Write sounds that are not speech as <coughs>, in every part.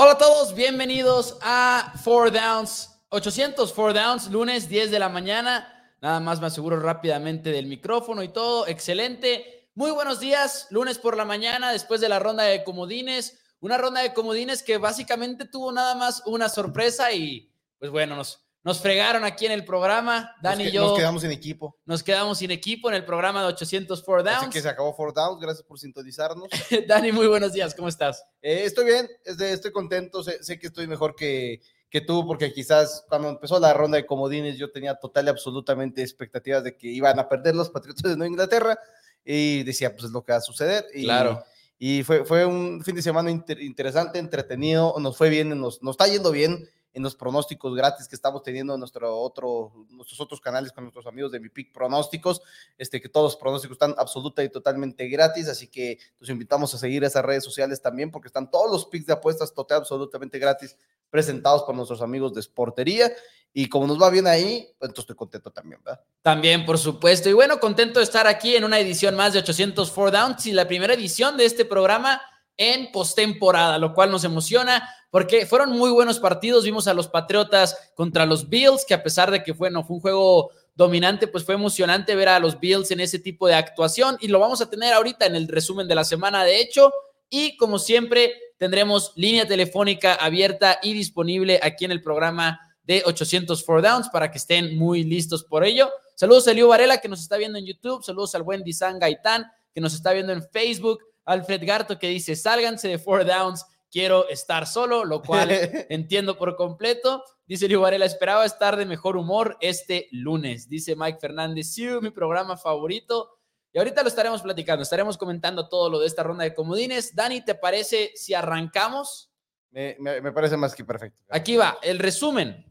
Hola a todos, bienvenidos a Four Downs, 800 Four Downs, lunes 10 de la mañana. Nada más me aseguro rápidamente del micrófono y todo. Excelente. Muy buenos días, lunes por la mañana, después de la ronda de comodines. Una ronda de comodines que básicamente tuvo nada más una sorpresa y pues bueno, nos, nos fregaron aquí en el programa. Dani y yo. Nos quedamos sin equipo. Nos quedamos sin equipo en el programa de 800 Four Downs. Así que se acabó Four Downs. Gracias por sintonizarnos. <laughs> Dani, muy buenos días. ¿Cómo estás? Eh, estoy bien. Estoy contento. Sé, sé, que estoy mejor que, que tú, porque quizás cuando empezó la ronda de comodines yo tenía total y absolutamente expectativas de que iban a perder los Patriotas de Nueva Inglaterra y decía, pues es lo que va a suceder. Y, Claro. Y fue, fue un fin de semana inter- interesante, entretenido, nos fue bien, nos, nos está yendo bien en los pronósticos gratis que estamos teniendo en nuestro otro, nuestros otros canales con nuestros amigos de Mi Pick Pronósticos, este, que todos los pronósticos están absoluta y totalmente gratis, así que los invitamos a seguir esas redes sociales también, porque están todos los picks de apuestas total absolutamente gratis presentados por nuestros amigos de Sportería, y como nos va bien ahí, pues entonces estoy contento también, ¿verdad? También, por supuesto. Y bueno, contento de estar aquí en una edición más de 800 Four Downs y la primera edición de este programa en postemporada, lo cual nos emociona porque fueron muy buenos partidos. Vimos a los Patriotas contra los Bills, que a pesar de que fue, no, fue un juego dominante, pues fue emocionante ver a los Bills en ese tipo de actuación y lo vamos a tener ahorita en el resumen de la semana, de hecho. Y como siempre, tendremos línea telefónica abierta y disponible aquí en el programa de 800 Four Downs para que estén muy listos por ello. Saludos a Eliu Varela que nos está viendo en YouTube, saludos al buen Dizan Gaitán que nos está viendo en Facebook, Alfred Garto que dice, sálganse de Four Downs, quiero estar solo, lo <laughs> cual entiendo por completo. Dice Eliu Varela, esperaba estar de mejor humor este lunes. Dice Mike Fernández, sí, mi programa favorito. Y ahorita lo estaremos platicando, estaremos comentando todo lo de esta ronda de comodines. Dani, ¿te parece si arrancamos? Me, me- me parece más que perfecto. Aquí va el resumen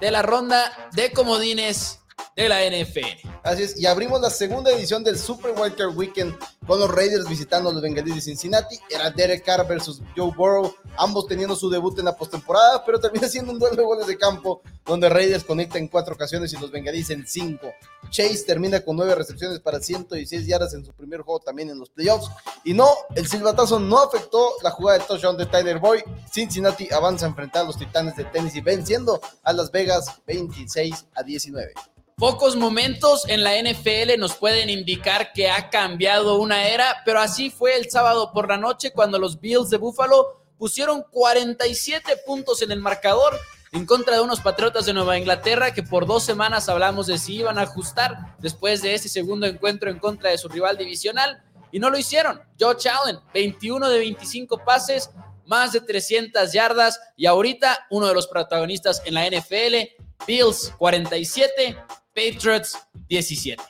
de la ronda de comodines de la NFL. Así es, y abrimos la segunda edición del Super Wildcard Weekend con los Raiders visitando a los Bengalíes de Cincinnati. Era Derek Carr versus Joe Burrow, ambos teniendo su debut en la postemporada, pero termina siendo un duelo de goles de campo donde Raiders conecta en cuatro ocasiones y los Bengalíes en cinco. Chase termina con nueve recepciones para 116 yardas en su primer juego también en los playoffs. Y no, el silbatazo no afectó la jugada de touchdown de Tyler Boyd. Cincinnati avanza a enfrentar a los Titanes de Tennessee venciendo a Las Vegas 26 a 19. Pocos momentos en la NFL nos pueden indicar que ha cambiado una era, pero así fue el sábado por la noche cuando los Bills de Buffalo pusieron 47 puntos en el marcador en contra de unos Patriotas de Nueva Inglaterra que por dos semanas hablamos de si iban a ajustar después de ese segundo encuentro en contra de su rival divisional y no lo hicieron. Josh Allen, 21 de 25 pases, más de 300 yardas y ahorita uno de los protagonistas en la NFL, Bills 47, Patriots 17.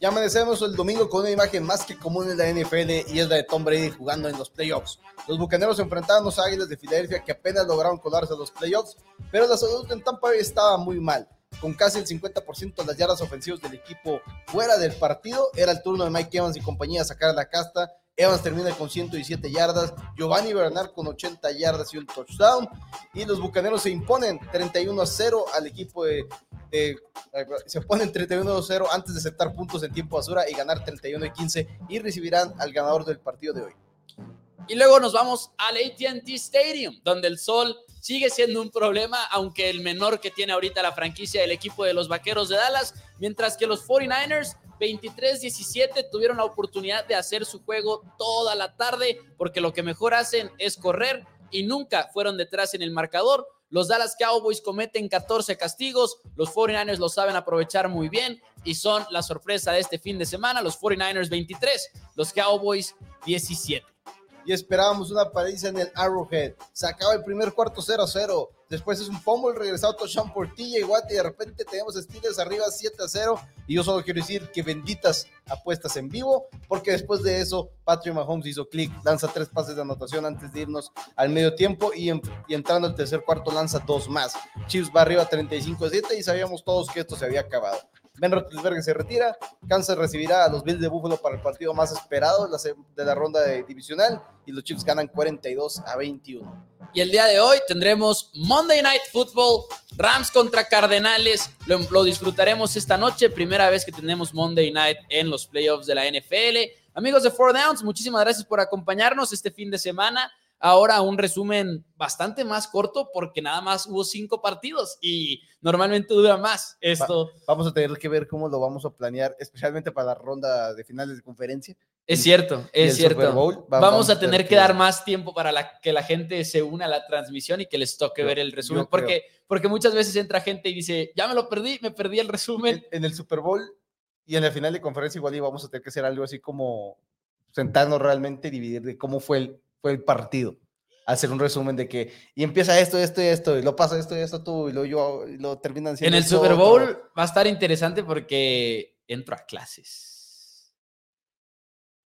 Y amanecemos el domingo con una imagen más que común en la NFL y es la de Tom Brady jugando en los playoffs. Los bucaneros enfrentaron a los Águilas de Filadelfia que apenas lograron colarse a los playoffs, pero la salud en Tampa Bay estaba muy mal. Con casi el 50% de las yardas ofensivas del equipo fuera del partido, era el turno de Mike Evans y compañía sacar la casta. Evans termina con 117 yardas, Giovanni Bernard con 80 yardas y un touchdown. Y los bucaneros se imponen 31 a 0 al equipo de, se ponen 31 a 0 antes de aceptar puntos en tiempo basura y ganar 31 a 15 y recibirán al ganador del partido de hoy. Y luego nos vamos al ATT Stadium, donde el sol sigue siendo un problema, aunque el menor que tiene ahorita la franquicia del equipo de los Vaqueros de Dallas, mientras que los 49ers 23-17 tuvieron la oportunidad de hacer su juego toda la tarde, porque lo que mejor hacen es correr y nunca fueron detrás en el marcador. Los Dallas Cowboys cometen 14 castigos, los 49ers lo saben aprovechar muy bien y son la sorpresa de este fin de semana, los 49ers 23, los Cowboys 17. y esperábamos una paliza en el Arrowhead. Se acaba el primer cuarto 0-0. Después es un fumble regresado touchdown por TJ Watt y de repente tenemos Steelers arriba 7-0. Y yo solo quiero decir que benditas apuestas en vivo, porque después de eso Patrick Mahomes hizo clic, lanza tres pases de anotación antes de irnos al medio tiempo y, en- entrando al tercer cuarto lanza dos más. Chiefs va arriba 35-7 y sabíamos todos que esto se había acabado. Ben Roethlisberger se retira, Kansas recibirá a los Bills de Buffalo para el partido más esperado de la, ronda de divisional y los Chiefs ganan 42 a 21. Y el día de hoy tendremos Monday Night Football, Rams contra Cardenales. Lo, lo disfrutaremos esta noche, primera vez que tenemos Monday Night en los playoffs de la NFL. Amigos de Four Downs, muchísimas gracias por acompañarnos este fin de semana. Ahora un resumen bastante más corto porque nada más hubo cinco partidos y normalmente dura más esto. vamos a tener que ver cómo lo vamos a planear, especialmente para la ronda de finales de conferencia. Es cierto, es cierto. vamos, a tener que, dar más tiempo para la, que la gente se una a la transmisión y que les toque ver el resumen, porque, porque muchas veces entra gente y dice, ya me lo perdí, me perdí el resumen. En, el Super Bowl y en la final de conferencia igual íbamos a tener que hacer algo así como sentarnos realmente y dividir de cómo fue el, fue el partido. Hacer un resumen de que, y empieza esto, esto y esto, y lo pasa esto y esto tú, y lo yo, y lo terminan siendo. En el Super Bowl va a estar interesante porque entro a clases.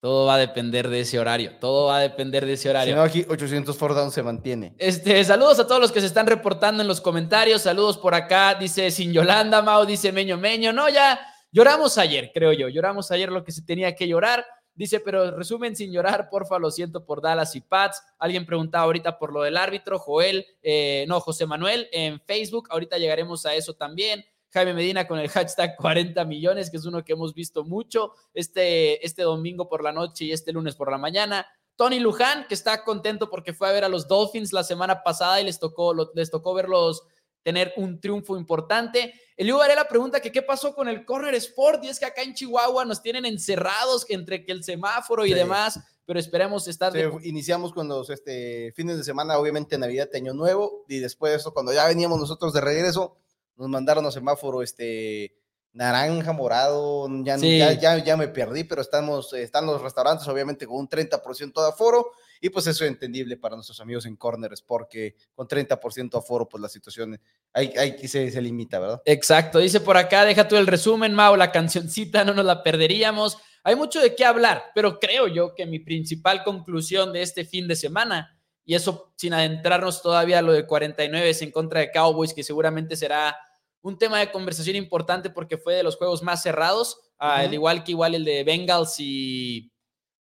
Todo va a depender de ese horario. Todo va a depender de ese horario. Si no, aquí 800 for down se mantiene. Este, saludos a todos los que se están reportando en los comentarios. Saludos por acá. Dice Sin Yolanda, Mao dice Meño Meño. No, ya lloramos ayer, creo yo. Lloramos ayer lo que se tenía que llorar. Dice, pero resumen sin llorar, porfa, lo siento por Dallas y Pats. Alguien preguntaba ahorita por lo del árbitro, Joel, eh, no, José Manuel en Facebook. Ahorita llegaremos a eso también. Jaime Medina con el hashtag 40 millones, que es uno que hemos visto mucho este, este domingo por la noche y este lunes por la mañana. Tony Luján, que está contento porque fue a ver a los Dolphins la semana pasada y les tocó, les tocó verlos tener un triunfo importante. Eliu Varela pregunta que qué pasó con el Corner Sport y es que acá en Chihuahua nos tienen encerrados entre que el semáforo y demás, pero esperemos estar... Iniciamos con los este, fines de semana, obviamente Navidad, Año Nuevo, y después de eso, cuando ya veníamos nosotros de regreso, nos mandaron a semáforo este naranja, morado, ya, ya, ya, me perdí, pero estamos, están los restaurantes obviamente con un 30% de aforo y pues eso es entendible para nuestros amigos en Corners porque con 30% de aforo pues la situación hay, hay, se, se limita, ¿verdad? Exacto, dice por acá, deja tú el resumen, Mau, la cancioncita no nos la perderíamos. Hay mucho de qué hablar, pero creo yo que mi principal conclusión de este fin de semana y eso sin adentrarnos todavía a lo de 49 es en contra de Cowboys, que seguramente será un tema de conversación importante porque fue de los juegos más cerrados, al igual que igual el de Bengals y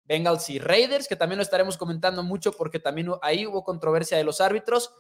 Bengals y Raiders, que también lo estaremos comentando mucho porque también ahí hubo controversia de los árbitros,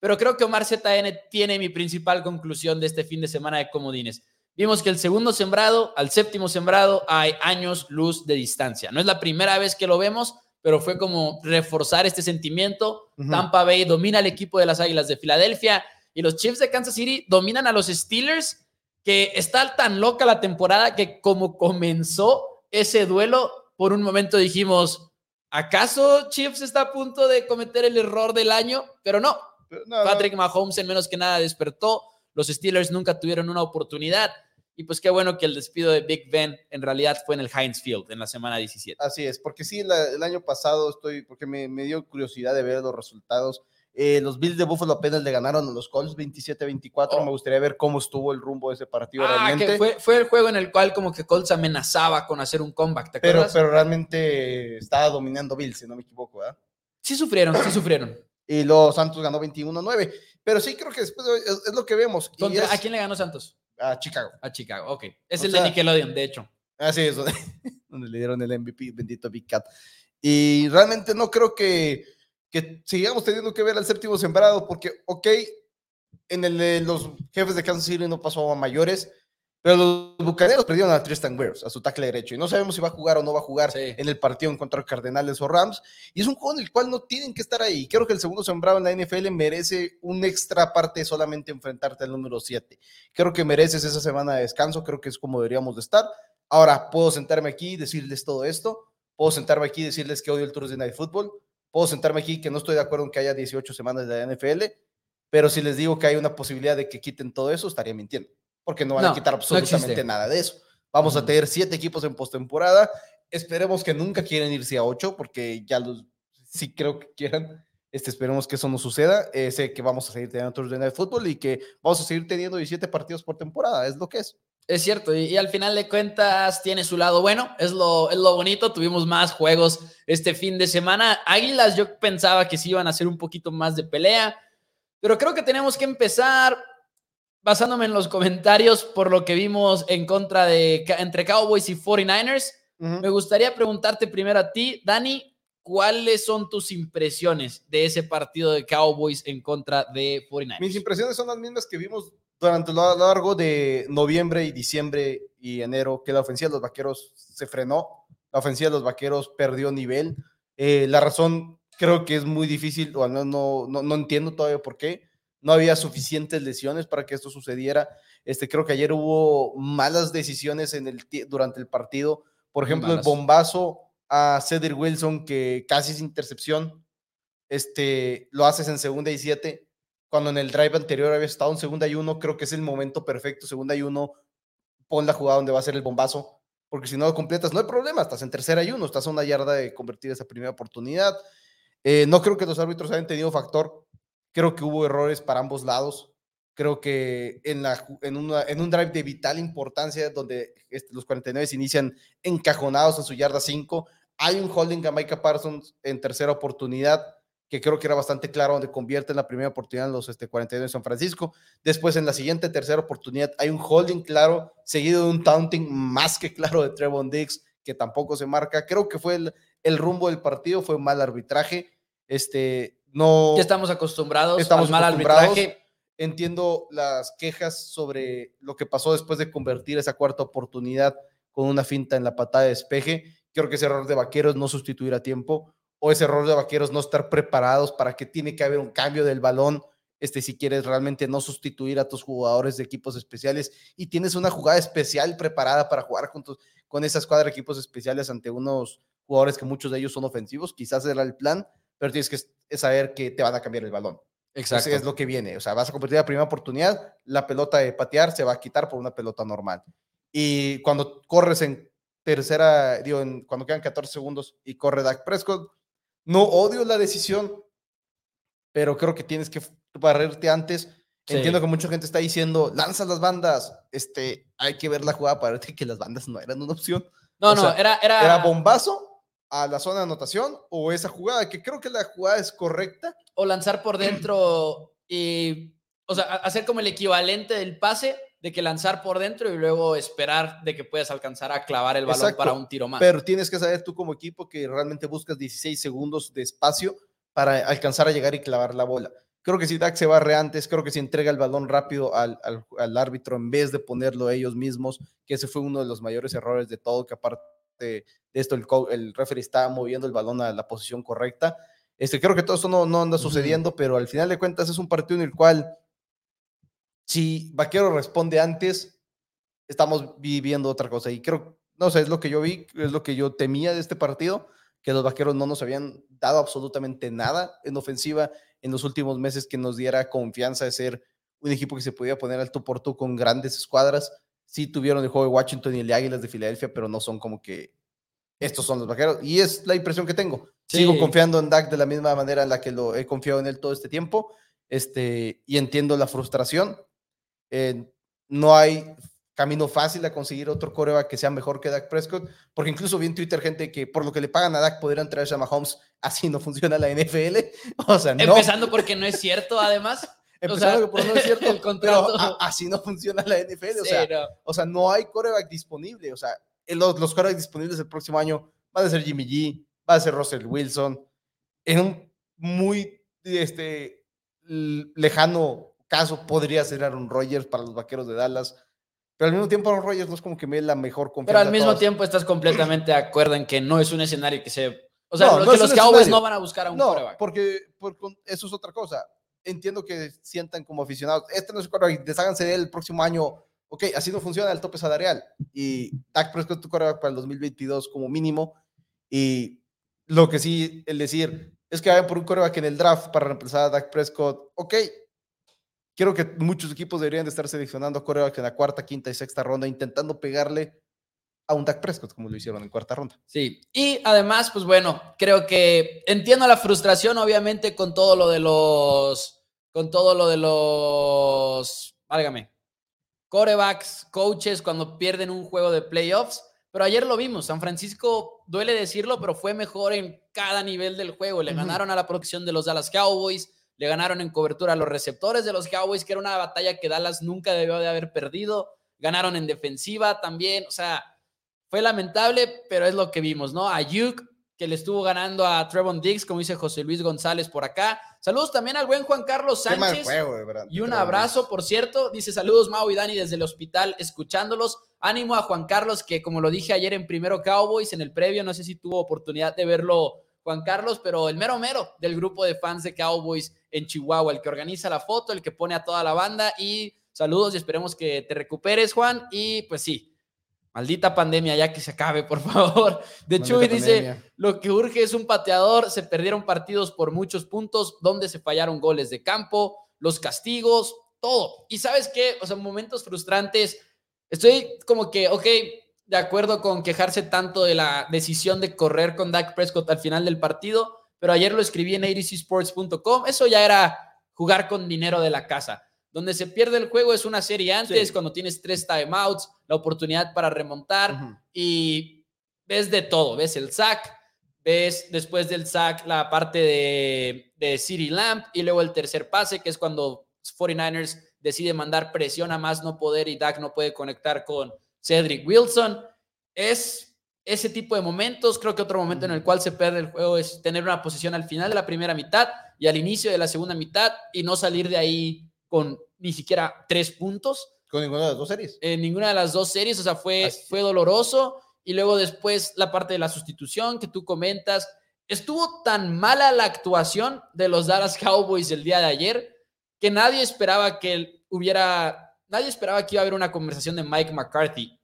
pero creo que Omar ZN tiene mi principal conclusión de este fin de semana de comodines. Vimos que el segundo sembrado al séptimo sembrado hay años luz de distancia. No es la primera vez que lo vemos, pero fue como reforzar este sentimiento. Tampa Bay domina al equipo de las Águilas de Filadelfia y los Chiefs de Kansas City dominan a los Steelers, que está tan loca la temporada que como comenzó ese duelo, por un momento dijimos, ¿acaso Chiefs está a punto de cometer el error del año? Pero no, Patrick Mahomes en menos que nada despertó, los Steelers nunca tuvieron una oportunidad. Y pues qué bueno que el despido de Big Ben en realidad fue en el Heinz Field en la semana 17. Así es, porque sí, el año pasado estoy, porque me, me dio curiosidad de ver los resultados eh, los Bills de Buffalo apenas le ganaron a los Colts 27-24. Me gustaría ver cómo estuvo el rumbo de ese partido ah, realmente. fue, fue, el juego en el cual como que Colts amenazaba con hacer un comeback, pero, pero realmente estaba dominando Bills, si no me equivoco, ¿verdad? Sí sufrieron, sí sufrieron. Y los Santos ganó 21-9. Pero sí creo que después es, lo que vemos. ¿A quién le ganó Santos? A Chicago. A Chicago, ok. Es el de Nickelodeon, de hecho. Así es, donde, <laughs> donde le dieron el MVP, bendito Big Cat. Y realmente no creo que que sigamos teniendo que ver al séptimo sembrado, porque, ok, en el los jefes de Kansas City no pasó a mayores, pero los bucaneros perdieron a Tristan Wirfs, a su tackle derecho, y no sabemos si va a jugar o no va a jugar en el partido en contra de Cardenales o Rams, y es un juego en el cual no tienen que estar ahí. Creo que el segundo sembrado en la NFL merece un extra parte solamente enfrentarte al número 7. Creo que mereces esa semana de descanso, creo que es como deberíamos de estar. Ahora, puedo sentarme aquí y decirles todo esto, puedo sentarme aquí y decirles que odio el Thursday Night Football, puedo sentarme aquí que no estoy de acuerdo en que haya 18 semanas de la NFL, pero si les digo que hay una posibilidad de que quiten todo eso, estaría mintiendo, porque no van a quitar absolutamente nada de eso. Vamos a tener siete equipos en postemporada. Esperemos que nunca quieran irse a ocho, porque ya los sí creo que quieran. Este, esperemos que eso no suceda. Eh, sé que vamos a seguir teniendo Thursday de fútbol y que vamos a seguir teniendo 17 partidos por temporada. Es lo que es. Es cierto, y, al final de cuentas tiene su lado bueno, es lo, es lo bonito, tuvimos más juegos este fin de semana. Águilas yo pensaba que sí iban a hacer un poquito más de pelea, pero creo que tenemos que empezar basándome en los comentarios por lo que vimos en contra de entre Cowboys y 49ers. Me gustaría preguntarte primero a ti, Dani, ¿cuáles son tus impresiones de ese partido de Cowboys en contra de 49ers? Mis impresiones son las mismas que vimos durante lo largo de noviembre y diciembre y enero que la ofensiva de los vaqueros se frenó, la ofensiva de los vaqueros perdió nivel. Eh, la razón creo que es muy difícil, o no, no, no, no entiendo todavía por qué. No había suficientes lesiones para que esto sucediera. Este, creo que ayer hubo malas decisiones en el, durante el partido. Por ejemplo, el bombazo a Cedric Wilson, que casi es intercepción, este, lo haces en segunda y siete, cuando en el drive anterior había estado en segunda y uno, creo que es el momento perfecto, segunda y uno, pon la jugada donde va a ser el bombazo, porque si no lo completas, no hay problema, estás en tercera y uno, estás a una yarda de convertir esa primera oportunidad. Eh, no creo que los árbitros hayan tenido factor, creo que hubo errores para ambos lados. Creo que en, la, en, en un drive de vital importancia, donde este, los 49 se inician encajonados en su yarda 5, hay un holding a Micah Parsons en tercera oportunidad que creo que era bastante claro, donde convierte la primera oportunidad en los este, 42 de San Francisco. Después, en la siguiente tercera oportunidad, hay un holding claro, seguido de un taunting más que claro de Trevon Diggs, que tampoco se marca. Creo que fue el, rumbo del partido, fue un mal arbitraje. Este, no. Ya estamos acostumbrados estamos al mal arbitraje. Entiendo las quejas sobre lo que pasó después de convertir esa cuarta oportunidad con una finta en la patada de despeje. Creo que ese error de vaqueros no sustituir a tiempo o ese error de vaqueros no estar preparados para que tiene que haber un cambio del balón, este, si quieres realmente no sustituir a tus jugadores de equipos especiales y tienes una jugada especial preparada para jugar con, con esa escuadra de equipos especiales ante unos jugadores que muchos de ellos son ofensivos, quizás era el plan, pero tienes que saber que te van a cambiar el balón. Exacto. es lo que viene. O sea, vas a convertir la primera oportunidad, la pelota de patear se va a quitar por una pelota normal. Y cuando corres en tercera, digo, cuando quedan 14 segundos y corre Dak Prescott, no odio la decisión, pero creo que tienes que barrerte antes. Entiendo que mucha gente está diciendo, lanza las bandas. Este, hay que ver la jugada para ver <laughs> que las bandas no eran una opción. No, no, era, era... Era bombazo a la zona de anotación o esa jugada, que creo que la jugada es correcta. O lanzar por dentro y, o sea, hacer como el equivalente del pase de que lanzar por dentro y luego esperar de que puedas alcanzar a clavar el balón para un tiro más. Pero tienes que saber tú como equipo que realmente buscas 16 segundos de espacio para alcanzar a llegar y clavar la bola. Creo que si Dak se barre antes, creo que si entrega el balón rápido al, al, árbitro en vez de ponerlo ellos mismos, que ese fue uno de los mayores errores de todo, que aparte de esto el, el referee estaba moviendo el balón a la posición correcta. Este, creo que todo eso no, no anda sucediendo, pero al final de cuentas es un partido en el cual si Vaquero responde antes, estamos viviendo otra cosa. Y creo, no sé, es lo que yo vi, es lo que yo temía de este partido, que los Vaqueros no nos habían dado absolutamente nada en ofensiva en los últimos meses que nos diera confianza de ser un equipo que se podía poner alto por tú con grandes escuadras. Sí tuvieron el juego de Washington y el de Águilas de Filadelfia, pero no son como que estos son los Vaqueros. Y es la impresión que tengo. Sigo confiando en Dak de la misma manera en la que lo he confiado en él todo este tiempo. Este, y entiendo la frustración, eh, no hay camino fácil a conseguir otro coreback que sea mejor que Dak Prescott, porque incluso vi en Twitter gente que por lo que le pagan a Dak podrían traerse a Mahomes, así no funciona la NFL. <laughs> O sea, Empezando porque no es cierto, además. <laughs> Empezando porque no es <laughs> cierto, el contrato. así no funciona la NFL. O, sea, no. o sea, no hay coreback disponible. O sea, los, los corebacks disponibles el próximo año van a ser Jimmy G, va a ser Russell Wilson, en un muy este, lejano caso podría ser Aaron Rodgers para los vaqueros de Dallas. Pero al mismo tiempo, Aaron Rodgers no es como que me dé la mejor confianza. Pero al mismo tiempo estás completamente de acuerdo en que no es un escenario que se. O sea, que los Cowboys no van a buscar a un no, Porque, porque, eso es otra cosa. Entiendo que sientan como aficionados. Este no es quarterback, desháganse de él el próximo año. Ok, así no funciona el tope salarial. Y Dak Prescott tu quarterback para el 2022 como mínimo. Y lo que sí, el decir, es que vayan por un quarterback en el draft para reemplazar a Dak Prescott. Ok, Quiero que muchos equipos deberían de estar seleccionando a que en la cuarta, quinta y sexta ronda, intentando pegarle a un Dak Prescott, como lo hicieron en cuarta ronda. Sí, y además, pues bueno, creo que entiendo la frustración, obviamente, con todo lo de los, con todo lo de los, válgame, corebacks, coaches, cuando pierden un juego de playoffs, pero ayer lo vimos, San Francisco, duele decirlo, pero fue mejor en cada nivel del juego, le ganaron a la producción de los Dallas Cowboys, le ganaron en cobertura a los receptores de los Cowboys, que era una batalla que Dallas nunca debió de haber perdido. Ganaron en defensiva también, o sea, fue lamentable, pero es lo que vimos, ¿no? Ayuk, que le estuvo ganando a Trevon Diggs, como dice José Luis González por acá. Saludos también al buen Juan Carlos Sánchez. y un abrazo, por cierto. Dice saludos Mau y Dani desde el hospital escuchándolos. Ánimo a Juan Carlos, que como lo dije ayer en primero Cowboys, en el previo, no sé si tuvo oportunidad de verlo Juan Carlos, pero el mero mero del grupo de fans de Cowboys en Chihuahua, el que organiza la foto, el que pone a toda la banda y saludos y esperemos que te recuperes, Juan. Y pues sí, maldita pandemia, ya que se acabe, por favor. De hecho, dice, lo que urge es un pateador, se perdieron partidos por muchos puntos, donde se fallaron goles de campo, los castigos, todo. Y sabes qué, o sea, momentos frustrantes, estoy como que, ok, de acuerdo con quejarse tanto de la decisión de correr con Dak Prescott al final del partido, pero ayer lo escribí en abcsports.com, eso ya era jugar con dinero de la casa. Donde se pierde el juego es una serie antes, cuando tienes tres timeouts, la oportunidad para remontar y ves de todo, ves el sack, ves después del sack la parte de, de City Lamp y luego el tercer pase, que es cuando 49ers decide mandar presión a más no poder y Dak no puede conectar con Cedric Wilson. Es ese tipo de momentos. Creo que otro momento en el cual se pierde el juego es tener una posición al final de la primera mitad y al inicio de la segunda mitad y no salir de ahí con ni siquiera tres puntos. Con ninguna de las dos series. En ninguna de las dos series, o sea, fue, fue doloroso. Y luego después la parte de la sustitución que tú comentas. Estuvo tan mala la actuación de los Dallas Cowboys el día de ayer que nadie esperaba que hubiera nadie esperaba que iba a haber una conversación de Mike McCarthy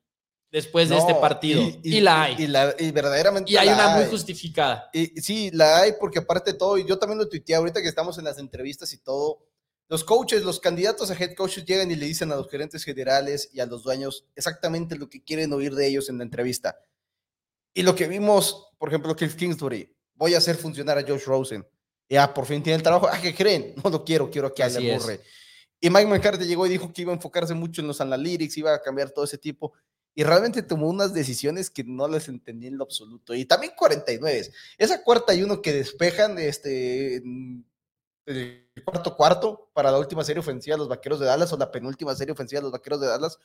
después de este partido. Y, la hay. Y, la, y verdaderamente. Y hay una muy justificada. Y, sí, la hay porque aparte de todo, y yo también lo tuiteé ahorita que estamos en las entrevistas y todo. Los coaches, los candidatos a head coaches llegan y le dicen a los gerentes generales y a los dueños exactamente lo que quieren oír de ellos en la entrevista. Y lo que vimos, por ejemplo, Cliff Kingsbury, voy a hacer funcionar a Josh Rosen. Ya, por fin tiene el trabajo. ¿Ah, qué creen? No lo quiero, quiero que haya Murray. Y Mike McCarthy llegó y dijo que iba a enfocarse mucho en los analytics, iba a cambiar todo ese tipo. Y realmente tomó unas decisiones que no las entendí en lo absoluto. Y también 49. Esa cuarta y uno que despejan este, el cuarto cuarto para la última serie ofensiva de los Vaqueros de Dallas o la penúltima serie ofensiva de los Vaqueros de Dallas,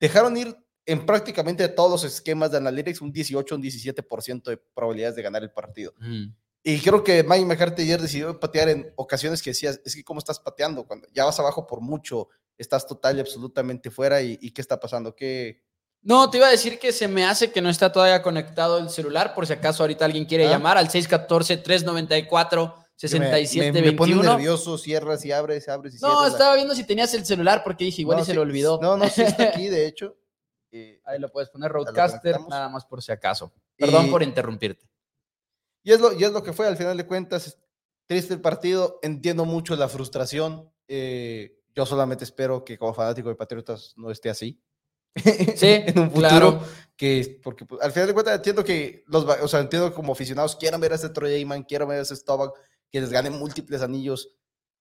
dejaron ir en prácticamente todos los esquemas de analytics un 18, un 17% de probabilidades de ganar el partido. Mm. Y creo que Mike McCarthy ayer decidió patear en ocasiones que decías, es que cómo estás pateando, cuando ya vas abajo por mucho, estás total y absolutamente fuera y, qué está pasando, qué... No, te iba a decir que se me hace que no está todavía conectado el celular, por si acaso ahorita alguien quiere ah. llamar al 614-394-6721. Me, me, pone nervioso, cierras y abres, abres y cierras. No, estaba viendo si tenías el celular porque dije, igual y se lo olvidó. No, no, sí está aquí, de <laughs> hecho. Ahí lo puedes poner, Roadcaster, nada más por si acaso. Perdón por interrumpirte. Y es, lo, y es lo que fue, al final de cuentas, triste el partido, entiendo mucho la frustración. Eh, yo solamente espero que como fanático de Patriotas no esté así. <laughs> Sí, en un futuro. Que, porque pues, al final de cuentas entiendo que los, o sea, entiendo como aficionados quieran ver a ese Troy Aikman, quieran ver a ese Staubach, que les gane múltiples anillos,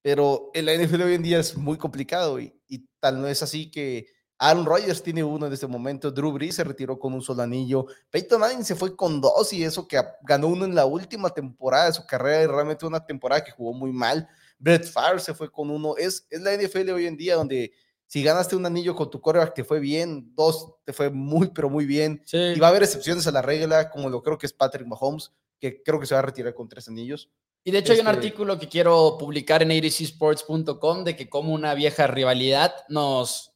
pero en la NFL hoy en día es muy complicado y, y tal no es así que Aaron Rodgers tiene uno en este momento. Drew Brees se retiró con un solo anillo. Peyton Manning se fue con dos y eso que ganó uno en la última temporada de su carrera y realmente una temporada que jugó muy mal. Brett Favre se fue con uno. Es, es la NFL hoy en día donde si ganaste un anillo con tu coreback te fue bien, dos te fue muy, pero muy bien. Y va a haber excepciones a la regla, como lo creo que es Patrick Mahomes, que creo que se va a retirar con tres anillos. Y de hecho hay un este artículo que quiero publicar en abcsports.com de que como una vieja rivalidad nos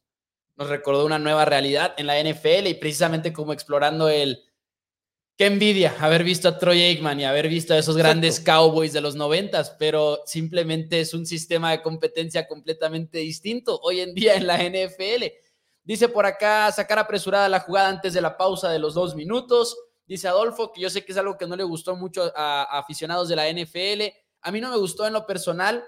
nos recordó una nueva realidad en la NFL y precisamente como explorando el... Qué envidia haber visto a Troy Aikman y haber visto a esos grandes Cowboys de los noventas, pero simplemente es un sistema de competencia completamente distinto hoy en día en la NFL. Dice por acá, sacar apresurada la jugada antes de la pausa de los dos minutos. Dice Adolfo, que yo sé que es algo que no le gustó mucho a, a aficionados de la NFL. A mí no me gustó en lo personal.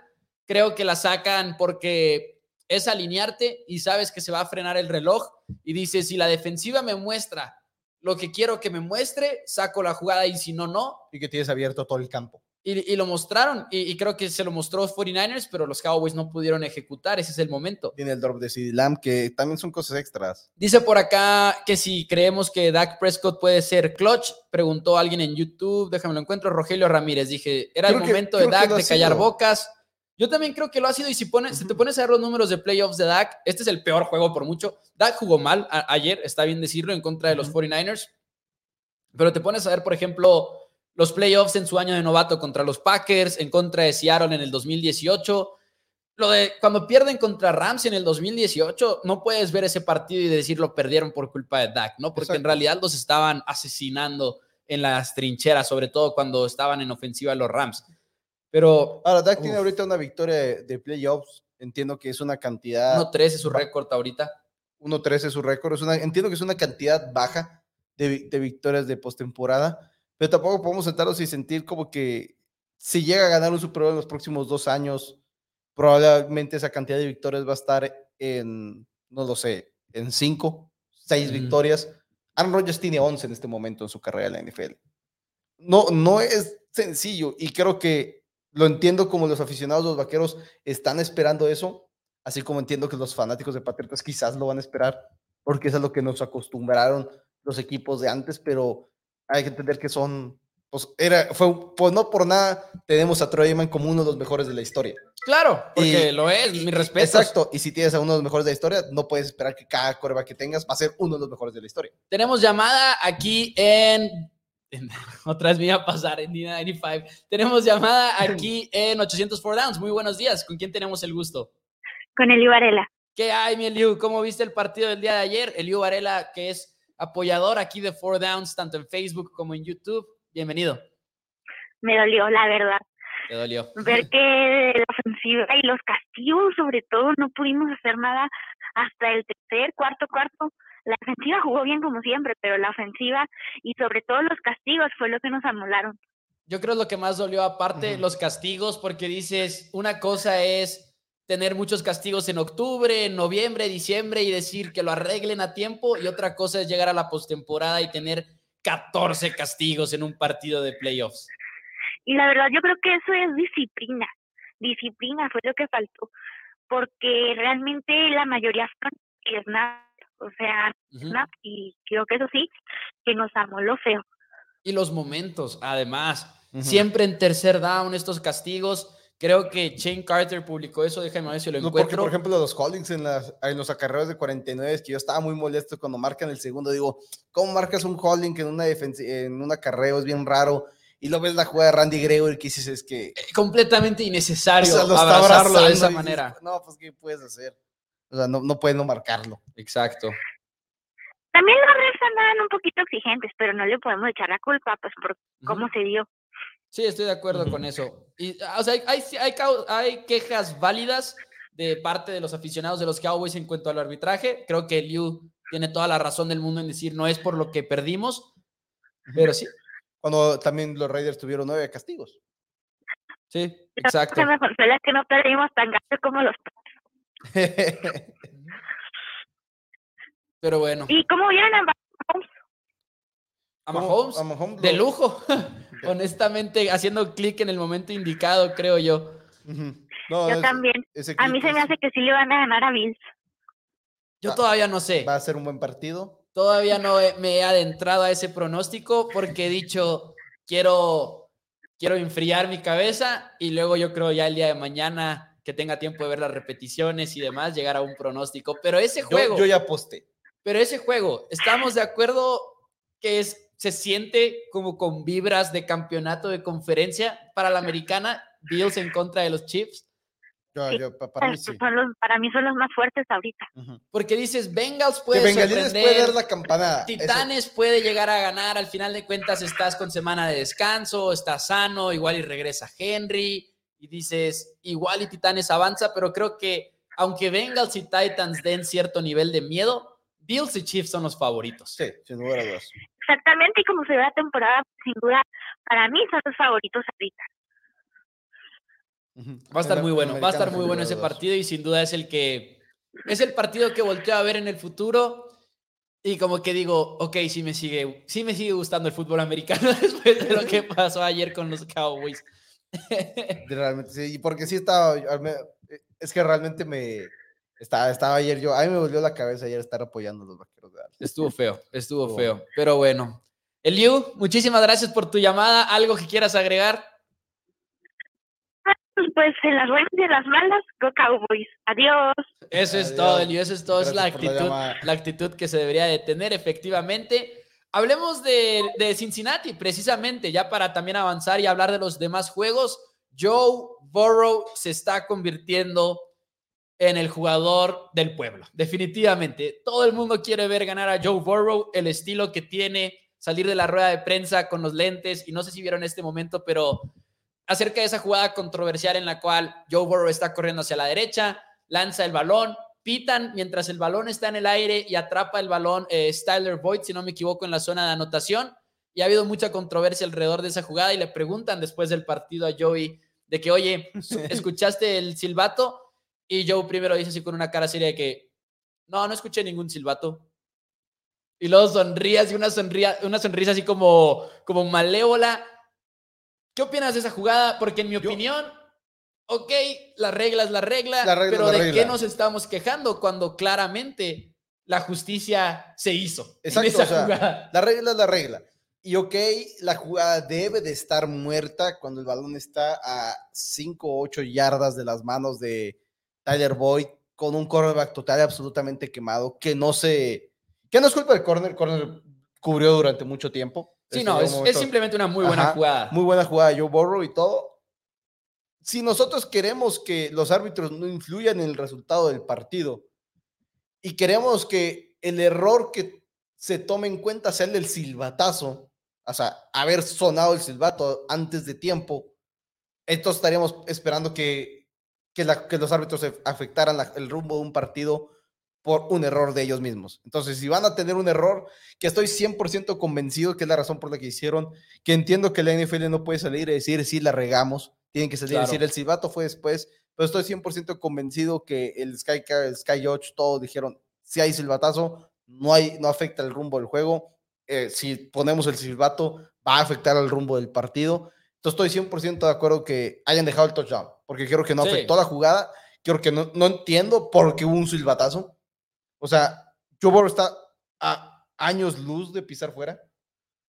Creo que la sacan porque es alinearte y sabes que se va a frenar el reloj y dices, si la defensiva me muestra lo que quiero que me muestre, saco la jugada y si no, no. Y que tienes abierto todo el campo. Y, lo mostraron, y, creo que se lo mostró 49ers, pero los Cowboys no pudieron ejecutar, ese es el momento. Tiene el drop de CD Lamb, que también son cosas extras. Dice por acá que si creemos que Dak Prescott puede ser clutch, preguntó alguien en YouTube, déjame lo encuentro, Rogelio Ramírez, dije, era el momento de Dak de callar bocas, yo también creo que lo ha sido y si, pones, si te pones a ver los números de playoffs de Dak, este es el peor juego por mucho. Dak jugó mal ayer, está bien decirlo, en contra de los 49ers. Pero te pones a ver, por ejemplo, los playoffs en su año de novato contra los Packers, en contra de Seattle en el 2018. Lo de cuando pierden contra Rams en el 2018, no puedes ver ese partido y decir lo perdieron por culpa de Dak, ¿no? Porque en realidad los estaban asesinando en las trincheras, sobre todo cuando estaban en ofensiva los Rams. Pero. Ahora, Dak tiene ahorita una victoria de, playoffs. Entiendo que es una cantidad. 1-3 es su récord ahorita. 1-3 es su récord. entiendo que es una cantidad baja de, de victorias de postemporada. Pero tampoco podemos sentarnos y sentir como que si llega a ganar un Super Bowl en los próximos dos años, probablemente esa cantidad de victorias va a estar en, no lo sé, en cinco, seis victorias. Aaron Rodgers tiene 11 en este momento en su carrera en la NFL. No, no es sencillo y creo que lo entiendo como los aficionados, los vaqueros están esperando eso, así como entiendo que los fanáticos de Patriotas quizás lo van a esperar, porque es a lo que nos acostumbraron los equipos de antes, pero hay que entender que son pues era, fue, pues no por nada tenemos a Troy como uno de los mejores de la historia. Claro, porque lo es, mi respeto. Exacto, y si tienes a uno de los mejores de la historia, no puedes esperar que cada coreba que tengas va a ser uno de los mejores de la historia. Tenemos llamada aquí en, <laughs> otra vez me iba a pasar en D95. Tenemos llamada aquí en 804 Downs. Muy buenos días, ¿con quién tenemos el gusto? Con Eliu Varela. ¿Qué hay, mi Eliu? ¿Cómo viste el partido del día de ayer? Eliu Varela, que es apoyador aquí de Four Downs, tanto en Facebook como en YouTube. Bienvenido. Me dolió, la verdad. Me dolió. Ver que la ofensiva y los castigos, sobre todo, no pudimos hacer nada hasta el tercer, cuarto, cuarto. La ofensiva jugó bien como siempre, pero la ofensiva y sobre todo los castigos fue lo que nos amolaron. Yo creo lo que más dolió, aparte los castigos, porque dices, una cosa es tener muchos castigos en octubre, en noviembre, diciembre y decir que lo arreglen a tiempo, y otra cosa es llegar a la postemporada y tener 14 castigos en un partido de playoffs. Y la verdad yo creo que eso es disciplina. Disciplina fue lo que faltó, porque realmente la mayoría es nada, o sea, y creo que eso sí, que nos amó lo feo. Y los momentos, además, siempre en tercer down estos castigos Creo que Shane Carter publicó eso, déjame ver si lo encuentro. porque, por ejemplo, los Holdings en, las, en los acarreos de 49, es que yo estaba muy molesto cuando marcan el segundo. Digo, ¿cómo marcas un holding en, una en un acarreo? Es bien raro. Y lo ves la jugada de Randy Gregory que dices es que... Eh, completamente innecesario abrazarlo de esa manera. no, pues ¿qué puedes hacer? O sea, no, no puedes no marcarlo. Exacto. También los refs andan un poquito exigentes, pero no le podemos echar la culpa, pues, por cómo se dio. Sí, estoy de acuerdo con eso. Y, ah, o sea, hay, hay, hay, quejas válidas de parte de los aficionados de los Cowboys en cuanto al arbitraje. Creo que Liu tiene toda la razón del mundo en decir no es por lo que perdimos, pero sí. Cuando también los Raiders tuvieron nueve castigos. Sí, exacto. Me consuela que no perdimos tan gato como los <laughs> Pero bueno. ¿Y cómo vieron a Mahomes? A Mahomes. De lujo. <laughs> <laughs> honestamente, haciendo clic en el momento indicado, creo yo. yo también. A mí se me hace que sí le van a ganar a Bills. Yo todavía no sé. ¿Va a ser un buen partido? Todavía no me he adentrado a ese pronóstico porque he dicho, quiero, quiero enfriar mi cabeza y luego yo creo ya el día de mañana que tenga tiempo de ver las repeticiones y demás, llegar a un pronóstico. Pero ese juego... Yo, yo ya aposté. Pero ese juego, ¿estamos de acuerdo que es se siente como con vibras de campeonato de conferencia para la americana, Bills en contra de los Chiefs. para, mí para, mí son los más fuertes ahorita. Porque dices, Bengals puede puede dar la campanada. Titanes puede llegar a ganar. Al final de cuentas estás con semana de descanso, estás sano, igual y regresa Henry. Y dices, igual y Titanes avanza, pero creo que aunque Bengals y Titans den cierto nivel de miedo, Bills y Chiefs son los favoritos. Sí, sin duda alguna. Exactamente, y como se ve la temporada, sin duda, para mí son los favoritos ahorita. Va a estar muy bueno, va a estar muy bueno ese partido y sin duda es el que es el partido que volteo a ver en el futuro y como que digo, ok, sí me sigue, sí me sigue gustando el fútbol americano <laughs> después de lo que pasó ayer con los Cowboys. <laughs> Realmente sí, porque sí estaba, es que realmente me, estaba, estaba ayer yo, a mí me volvió la cabeza ayer estar apoyando a los vaqueros de Dallas. Estuvo feo, estuvo feo, pero bueno. Eliu, muchísimas gracias por tu llamada. ¿Algo que quieras agregar? Pues en las buenas y en las malas, go Cowboys. Adiós. Eso es todo, Eliu, eso es todo. es la actitud, la, actitud que se debería de tener, efectivamente. Hablemos de, Cincinnati, precisamente, ya para también avanzar y hablar de los demás juegos. Joe Burrow se está convirtiendo en el jugador del pueblo. Definitivamente, todo el mundo quiere ver ganar a Joe Burrow, el estilo que tiene salir de la rueda de prensa con los lentes y no sé si vieron este momento, pero acerca de esa jugada controversial en la cual Joe Burrow está corriendo hacia la derecha, lanza el balón, pitan mientras el balón está en el aire y atrapa el balón eh, Styler Boyd, si no me equivoco, en la zona de anotación. Y ha habido mucha controversia alrededor de esa jugada y le preguntan después del partido a Joey de que, oye, <laughs> ¿escuchaste el silbato? Y Joe primero dice así con una cara seria de que, no, no escuché ningún silbato. Y luego sonríe así, una, sonrisa, una sonrisa así como, como malévola. ¿Qué opinas de esa jugada? Porque en mi opinión, ok, la regla es la regla, pero ¿de qué nos estamos quejando cuando claramente la justicia se hizo? Exacto, la regla es la regla. Y ok, la jugada debe de estar muerta cuando el balón está a 5 o 8 yardas de las manos de Tyler Boyd con un cornerback total absolutamente quemado que no se... que no es culpa del corner, el corner cubrió durante mucho tiempo. Sí, este, no, es, simplemente una muy buena jugada. Muy buena jugada Joe Burrow y todo. Si nosotros queremos que los árbitros no influyan en el resultado del partido y queremos que el error que se tome en cuenta sea el del silbatazo, o sea, haber sonado el silbato antes de tiempo, entonces estaríamos esperando que, que, los árbitros afectaran el rumbo de un partido por un error de ellos mismos. Entonces, si van a tener un error, que estoy 100% convencido que es la razón por la que hicieron, que entiendo que la NFL no puede salir y decir, sí, la regamos, tienen que salir y decir, el silbato fue después, pero estoy 100% convencido que el Sky, el Sky 8, todos dijeron, si hay silbatazo, no, hay, no afecta el rumbo del juego, eh, si ponemos el silbato, va a afectar al rumbo del partido. Entonces estoy 100% de acuerdo que hayan dejado el touchdown, porque quiero que no afectó la jugada, quiero que no, no entiendo por qué hubo un silbatazo. O sea, Joe Burrow está a años luz de pisar fuera.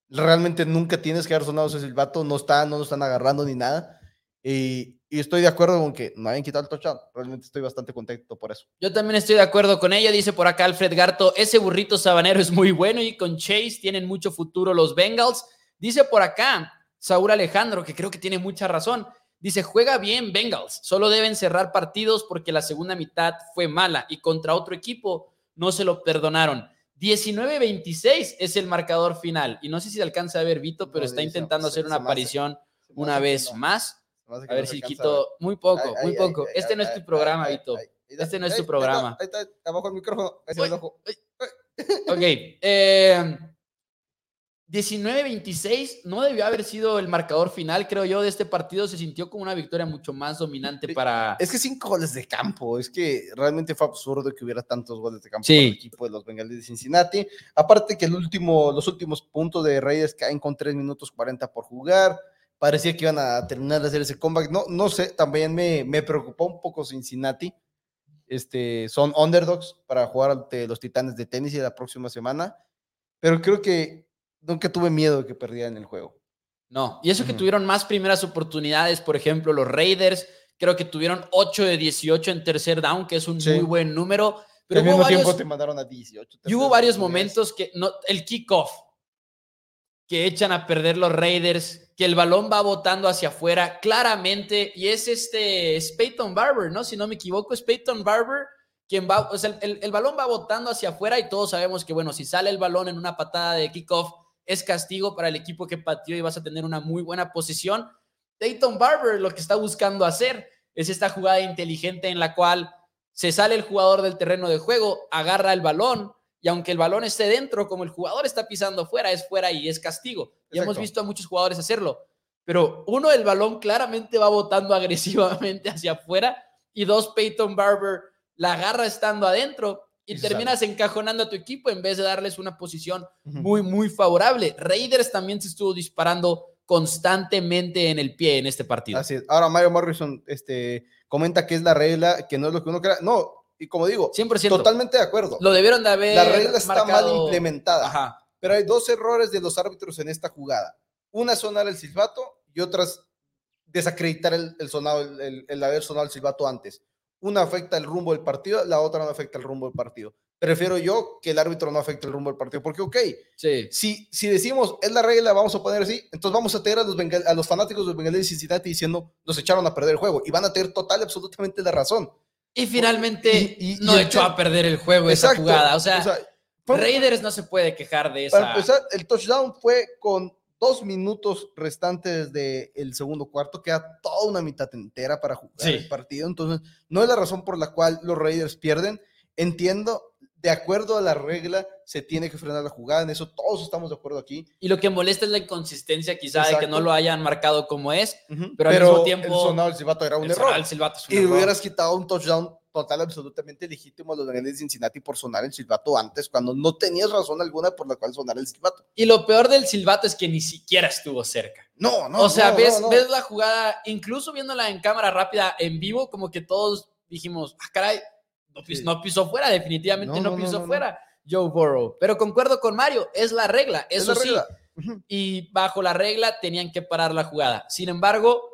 Realmente nunca tienes que haber sonado ese silbato, no está, no lo están agarrando ni nada. Y, estoy de acuerdo con que no hayan quitado el touchdown. Realmente estoy bastante contento por eso. Yo también estoy de acuerdo con ella. Dice por acá Alfred Garto, ese burrito sabanero es muy bueno y con Chase tienen mucho futuro los Bengals. Dice por acá Saúl Alejandro, que creo que tiene mucha razón. Dice, juega bien Bengals, solo deben cerrar partidos porque la segunda mitad fue mala y contra otro equipo no se lo perdonaron. 19-26 es el marcador final. Y no sé si se alcanza a ver Vito, pero está intentando hacer una aparición una vez más. A ver si quito muy poco, muy poco. este no es tu programa, Vito. Este no es tu programa. Ahí está, abajo el micrófono. Ok. Eh, 19-26 no debió haber sido el marcador final, creo yo, de este partido. Se sintió como una victoria mucho más dominante para. Es que cinco goles de campo. Es que realmente fue absurdo que hubiera tantos goles de campo para el equipo de los Bengals de Cincinnati. Aparte que el último, los últimos puntos de Reyes caen con 3 minutos 40 por jugar parecía que iban a terminar de hacer ese comeback. No, no sé, también me, me preocupó un poco Cincinnati. Este, son underdogs para jugar ante los Titanes de tenis la próxima semana, pero creo que nunca tuve miedo de que perdieran el juego. No, y eso que tuvieron más primeras oportunidades, por ejemplo, los Raiders, creo que tuvieron 8 de 18 en tercer down, que es un muy buen número. Pero al mismo tiempo te mandaron a 18. Y hubo varios momentos que no, el kickoff, que echan a perder los Raiders, que el balón va botando hacia afuera claramente, y es este, es Peyton Barber, ¿no? Si no me equivoco, es Peyton Barber quien va, o sea, el, el, balón va botando hacia afuera y todos sabemos que, bueno, si sale el balón en una patada de kickoff, es castigo para el equipo que pateó y vas a tener una muy buena posición. Peyton Barber lo que está buscando hacer es esta jugada inteligente en la cual se sale el jugador del terreno de juego, agarra el balón, y aunque el balón esté dentro, como el jugador está pisando fuera, es fuera y es castigo. Y hemos visto a muchos jugadores hacerlo. Pero uno, el balón claramente va botando <laughs> agresivamente hacia afuera y dos, Peyton Barber la agarra estando adentro y, terminas encajonando a tu equipo en vez de darles una posición muy, muy favorable. Raiders también se estuvo disparando constantemente en el pie en este partido. Así es. Ahora Mario Morrison este, comenta que es la regla, que no es lo que uno crea. No, y como digo, 100%. totalmente de acuerdo. Lo debieron de haber. La regla está mal implementada. Pero hay dos errores de los árbitros en esta jugada. Una sonar el silbato y otras desacreditar el, sonado, el, haber sonado el silbato antes. Una afecta el rumbo del partido, la otra no afecta el rumbo del partido. Prefiero yo que el árbitro no afecte el rumbo del partido, porque, ok, sí. si, si decimos es la regla, vamos a poner así, entonces vamos a tener a los, a los fanáticos de Bengal de Cincinnati diciendo nos echaron a perder el juego y van a tener total y absolutamente la razón. Y finalmente no echó a perder el juego esa jugada. O sea, Raiders no se puede quejar de esa. Para empezar, el touchdown fue con dos minutos restantes del segundo cuarto, queda toda una mitad entera para jugar el partido, entonces no es la razón por la cual los Raiders pierden. Entiendo, de acuerdo a la regla, se tiene que frenar la jugada, en eso todos estamos de acuerdo aquí. Y lo que molesta es la inconsistencia quizá de que no lo hayan marcado como es, pero, al mismo tiempo... El sonado del silbato era un error. y hubieras quitado un touchdown total, absolutamente legítimo a los Bengals de Cincinnati por sonar el silbato antes, cuando no tenías razón alguna por la cual sonar el silbato. Y lo peor del silbato es que ni siquiera estuvo cerca. No, no. O sea, ves, ves la jugada, incluso viéndola en cámara rápida, en vivo, como que todos dijimos, ah, caray, no, pisó fuera, definitivamente no, pisó fuera Joe Burrow. Pero concuerdo con Mario, es la regla, eso sí. Y bajo la regla tenían que parar la jugada. Sin embargo,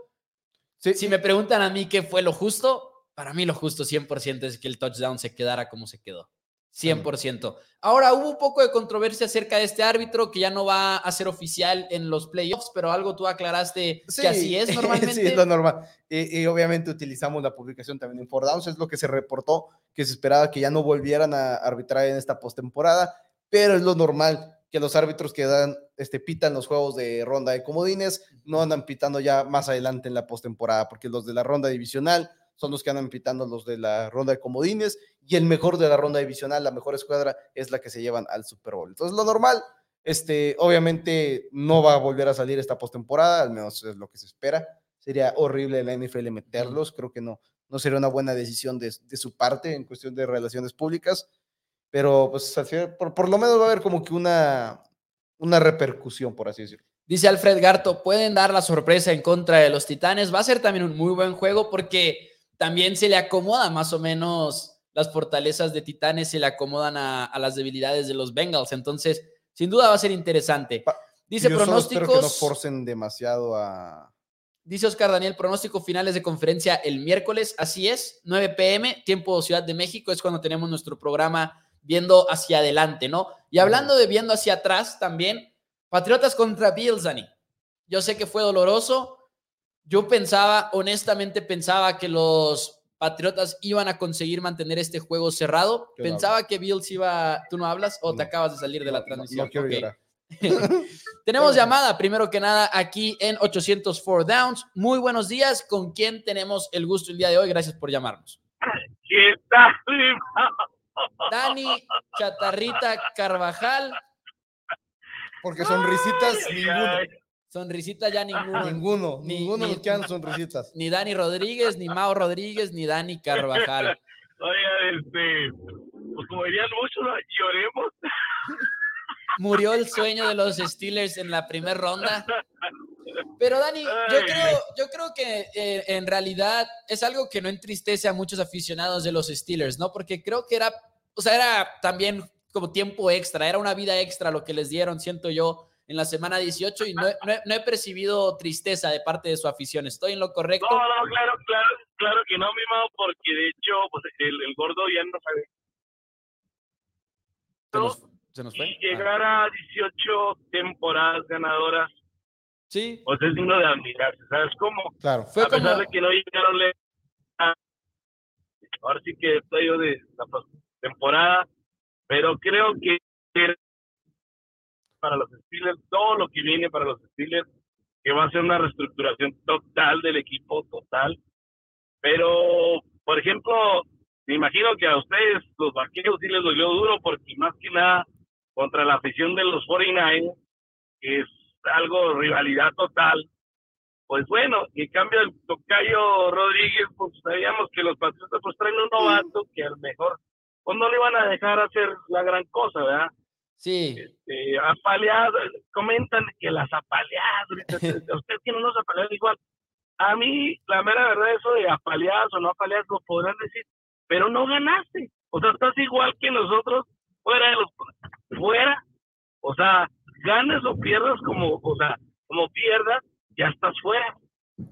si me preguntan a mí qué fue lo justo, para mí lo justo 100% es que el touchdown se quedara como se quedó. 100%. Ahora hubo un poco de controversia acerca de este árbitro que ya no va a ser oficial en los playoffs, pero algo tú aclaraste que así es <laughs> normalmente. sí, es lo normal. Y, obviamente utilizamos la publicación también en Four Downs, es lo que se reportó, que se esperaba que ya no volvieran a arbitrar en esta postemporada, pero es lo normal que los árbitros que dan, este, pitan los juegos de ronda de comodines no andan pitando ya más adelante en la postemporada, porque los de la ronda divisional son los que andan pitando los de la ronda de comodines y el mejor de la ronda divisional, la mejor escuadra es la que se llevan al Super Bowl. Entonces, lo normal, este, obviamente no va a volver a salir esta postemporada, al menos es lo que se espera. Sería horrible la NFL meterlos, creo que no, no sería una buena decisión de, su parte en cuestión de relaciones públicas, pero pues por, por, lo menos va a haber como que una, una repercusión, por así decirlo. Dice Alfred Garto, pueden dar la sorpresa en contra de los Titanes. Va a ser también un muy buen juego porque también se le acomoda más o menos las fortalezas de Titanes, se le acomodan a, las debilidades de los Bengals. Entonces, sin duda va a ser interesante. Dice pronósticos. Espero que no forcen demasiado a. Dice Oscar Daniel, pronóstico finales de conferencia el miércoles. Así es, 9 pm, tiempo Ciudad de México, es cuando tenemos nuestro programa viendo hacia adelante, ¿no? Y hablando de viendo hacia atrás también, Patriotas contra Bills, Dani. Yo sé que fue doloroso, yo pensaba, honestamente pensaba que los Patriotas iban a conseguir mantener este juego cerrado. pensaba que Bills iba... ¿Tú no hablas o te acabas de salir de la transmisión? <laughs> tenemos llamada, primero que nada, aquí en 804 Downs. Muy buenos días. ¿Con quién tenemos el gusto el día de hoy? Gracias por llamarnos. ¿Qué tal? Dani Chatarrita Carvajal. Porque sonrisitas ninguno. Sonrisita ya ninguno. Ninguno, ninguno ni, quedan sonrisitas. <laughs> Ni Dani Rodríguez, ni Mao Rodríguez, ni Dani Carvajal. <laughs> Oiga, este, pues como dirían muchos, lloremos. <laughs> Murió el sueño de los Steelers en la primera ronda. Pero Dani, yo creo, yo creo que eh, en realidad es algo que no entristece a muchos aficionados de los Steelers, ¿no? Porque creo que era, o sea, era también como tiempo extra, era una vida extra lo que les dieron, siento yo, en la semana 18 y no, no, he percibido tristeza de parte de su afición. ¿Estoy en lo correcto? No, no, claro, claro, claro que no, mi mao, porque de hecho pues, el, gordo ya no sabe. ¿Se nos, fue? Y llegar a 18 temporadas ganadoras. Sí. Pues es digno de admirarse, ¿sabes cómo? Claro. Fue a pesar de que no llegaron ahora sí que estoy yo de la temporada, pero creo que para los Steelers, todo lo que viene para los Steelers, que va a ser una reestructuración total del equipo, total. Pero, por ejemplo, me imagino que a ustedes, los vaqueros, sí les dolió duro, porque más que nada, contra la afición de los 49, que es algo rivalidad total. Pues bueno, en cambio el tocayo Rodríguez, pues sabíamos que los patriotas pues traen un novato que a lo mejor pues no le van a dejar hacer la gran cosa, ¿verdad? Sí. Este, apaleados, comentan que las apaleadas, <laughs> usted tiene unos apaleados igual. A mí, la mera verdad, eso de apaleados o no apaleados lo podrán decir, pero no ganaste. O sea, estás igual que nosotros, fuera de los. Fuera. O sea, ganes o pierdas como, o sea, como pierdas, ya estás fuera.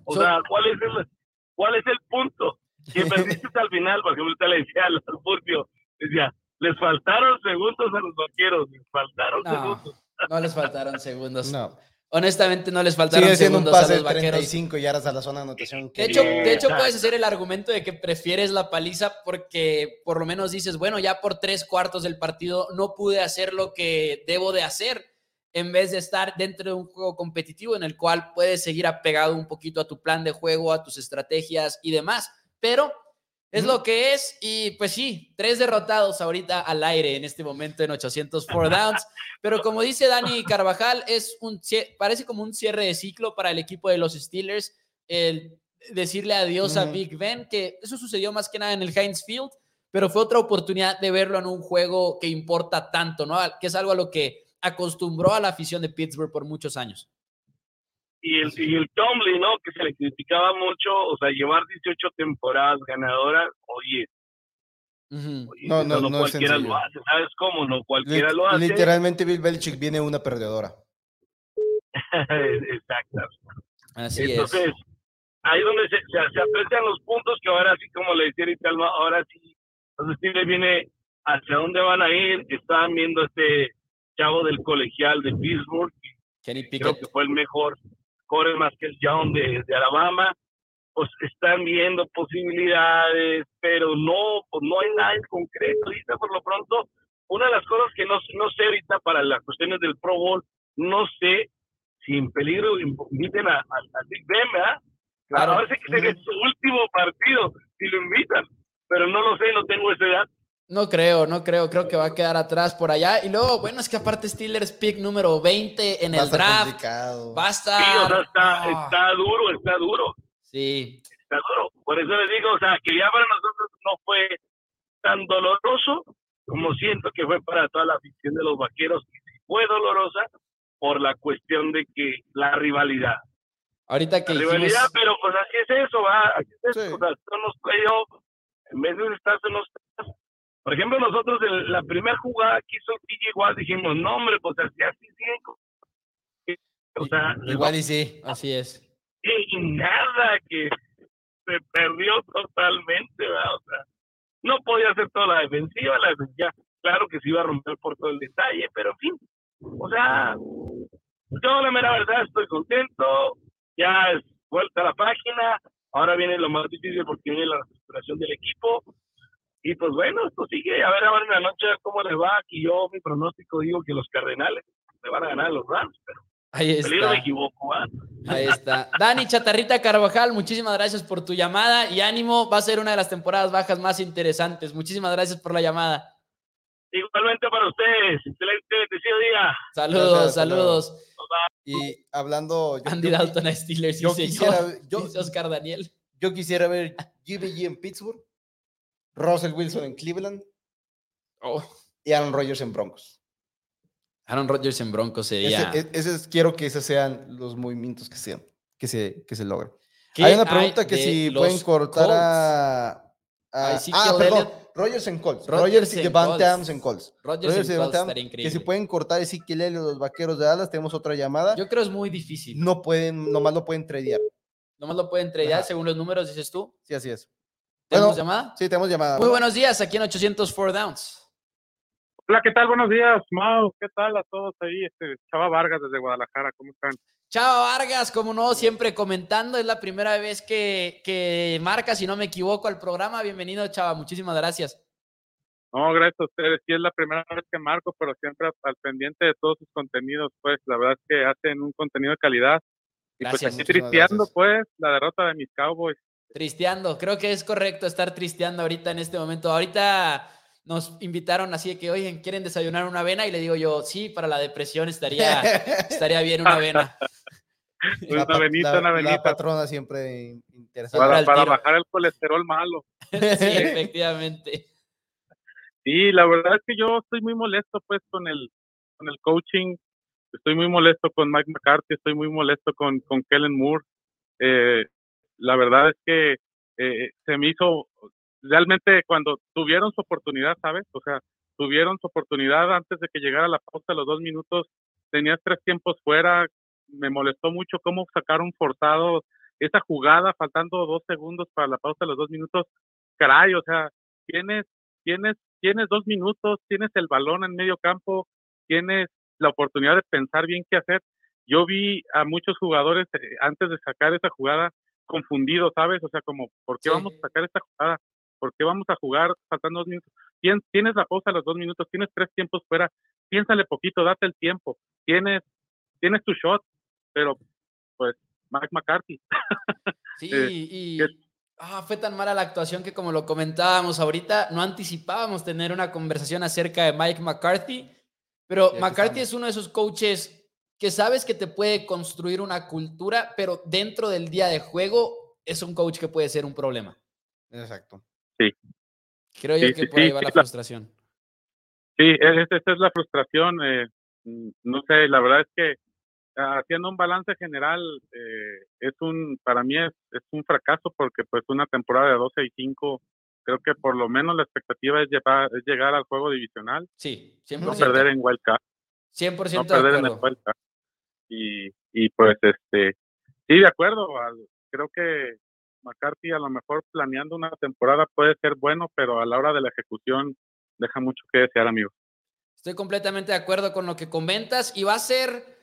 O sea, ¿cuál es el, cuál es el punto? Que <laughs> perdiste al final, porque ejemplo, le decía al Furcio, decía, les faltaron segundos a los vaqueros, les faltaron segundos. No les faltaron segundos. No. Honestamente, no les faltaron segundos un pase a los vaqueros. 35 yardas a la zona de anotación. De hecho, de hecho, puedes hacer el argumento de que prefieres la paliza porque por lo menos dices, bueno, ya por tres cuartos del partido no pude hacer lo que debo de hacer en vez de estar dentro de un juego competitivo en el cual puedes seguir apegado un poquito a tu plan de juego, a tus estrategias y demás. Pero es lo que es y pues sí, tres derrotados ahorita al aire en este momento en 804 downs, pero como dice Dani Carvajal, es un parece como un cierre de ciclo para el equipo de los Steelers, el decirle adiós a Big Ben, que eso sucedió más que nada en el Heinz Field, pero fue otra oportunidad de verlo en un juego que importa tanto, ¿no? Que es algo a lo que acostumbró a la afición de Pittsburgh por muchos años y el, y el Tomlin, ¿no? Que se le criticaba mucho, o sea, llevar 18 temporadas ganadoras, oye, no, no, no, cualquiera lo hace, ¿sabes cómo? No cualquiera lo hace. Literalmente Bill Belichick viene una perdedora. <laughs> Exacto. Así Entonces, ahí donde se, se, aprecian los puntos que ahora sí, como le decía ahorita, ahora sí, los Steelers viene hacia dónde van a ir, estaban viendo este chavo del colegial de Pittsburgh, Kenny creo que fue el mejor corre más que el Young de, de, Alabama, pues están viendo posibilidades, pero no, pues no hay nada en concreto. Ahorita, por lo pronto, una de las cosas que no, no sé ahorita para las cuestiones del Pro Bowl, no sé si en peligro inviten a, a, Big Ben, ¿verdad? Claro. A ver si sería su último partido, si lo invitan, pero no lo sé, no tengo esa edad. No creo, no creo, creo que va a quedar atrás por allá. Y luego, bueno, es que aparte Steelers pick número 20 en el draft. Va a estar. Sí, o sea, está, está, duro, está duro. Sí. Está duro. Por eso les digo, o sea, que ya para nosotros no fue tan doloroso como siento que fue para toda la afición de los vaqueros. Fue dolorosa por la cuestión de que la rivalidad. Ahorita que la rivalidad, pero pues así es eso, va. Así es eso. O sea, son los playoffs. En vez de estar en los por ejemplo, nosotros en la primera jugada que hizo TJ igual dijimos, no, hombre, pues así, así, sí. O sea, igual y sí, así es. Y nada, que se perdió totalmente, ¿verdad? O sea, no podía hacer toda la defensiva, la defensiva, claro que se iba a romper por todo el detalle, pero en fin, o sea, yo la mera verdad estoy contento, ya es vuelta a la página, ahora viene lo más difícil porque viene la reestructuración del equipo, y pues bueno, esto sigue. A ver ahora en la noche cómo les va. Aquí yo, mi pronóstico, digo que los Cardenales se van a ganar los Rams, pero Ahí está. me equivoco. ¿ah? Ahí está. Dani Chatarrita Carvajal, muchísimas gracias por tu llamada y ánimo. Va a ser una de las temporadas bajas más interesantes. Muchísimas gracias por la llamada. Igualmente para ustedes. Excelente día. Saludos, saludos. Y hablando. Andy Dalton a Steelers. Yo quisiera, yo, Oscar Daniel. Yo quisiera ver GBG en Pittsburgh Russell Wilson en Cleveland oh. y Aaron Rodgers en Broncos. Aaron Rodgers en Broncos sería. Ese, quiero que esos sean los movimientos que, sean, que, se, que se logren. Hay una pregunta que si pueden cortar a. ah, perdón. Rodgers en Colts. Rodgers, y Devante Adams en Colts. Rodgers, en Colts Que si pueden cortar Ezequiel Elliott los vaqueros de Dallas, tenemos otra llamada. Yo creo es muy difícil. No pueden, nomás lo pueden tradear. Nomás lo pueden tradear según los números, dices tú. Sí, así es. ¿Tenemos llamada? Sí, tenemos llamada. Muy buenos días, aquí en 804 Downs. Hola, ¿qué tal? Buenos días, Mau. ¿Qué tal a todos ahí? Este, Chava Vargas desde Guadalajara, ¿cómo están? Chava Vargas, como no, siempre comentando. Es la primera vez que, que marca, si no me equivoco, al programa. Bienvenido, Chava. Muchísimas gracias. No, gracias a ustedes. Sí, es la primera vez que marco, pero siempre al pendiente de todos sus contenidos. Pues la verdad es que hacen un contenido de calidad. Y pues aquí tristeando, pues, la derrota de mis Cowboys. Tristeando, creo que es correcto estar tristeando ahorita en este momento. Ahorita nos invitaron así de que, oye, ¿quieren desayunar una avena? Y le digo yo, sí, para la depresión estaría, <laughs> estaría bien una avena. <laughs> una avenita, una avenita. La patrona siempre interesante. Para, para bajar el colesterol malo. <laughs> sí, efectivamente. Sí, la verdad es que yo estoy muy molesto pues con el, con el coaching, estoy muy molesto con Mike McCarthy, estoy muy molesto con, con Kellen Moore. Eh, la verdad es que eh, se me hizo realmente cuando tuvieron su oportunidad, ¿sabes? O sea, tuvieron su oportunidad antes de que llegara la pausa, los dos minutos, tenías tres tiempos fuera, me molestó mucho cómo sacaron forzado esa jugada faltando dos segundos para la pausa de los dos minutos, caray, o sea, tienes, tienes, tienes dos minutos, tienes el balón en medio campo, tienes la oportunidad de pensar bien qué hacer yo vi a muchos jugadores eh, antes de sacar esa jugada confundidos, ¿sabes? O sea, como, ¿por qué vamos a sacar esta jugada? ¿Por qué vamos a jugar faltando dos minutos? Tienes la pausa a los dos minutos, tienes tres tiempos fuera, piénsale poquito, date el tiempo, tienes, tienes tu shot, pero pues Mike McCarthy. <laughs> Sí, y ah, fue tan mala la actuación que como lo comentábamos ahorita, no anticipábamos tener una conversación acerca de Mike McCarthy, pero McCarthy es uno de esos coaches que sabes que te puede construir una cultura, pero dentro del día de juego es un coach que puede ser un problema. Exacto. Sí. Creo yo que puede la frustración. Sí, esa es la frustración. Eh, mm, no sé, la verdad es que haciendo un balance general, eh, es un, para mí es, es, un fracaso porque pues una temporada de 12 y 5, creo que por lo menos la expectativa es, llevar, es llegar al juego divisional. Sí, 100%. No perder en Wild Card. 100% no perder en el. Y, pues este, sí, de acuerdo, creo que McCarthy a lo mejor planeando una temporada puede ser bueno, pero a la hora de la ejecución deja mucho que desear, amigo. Estoy completamente de acuerdo con lo que comentas y va a ser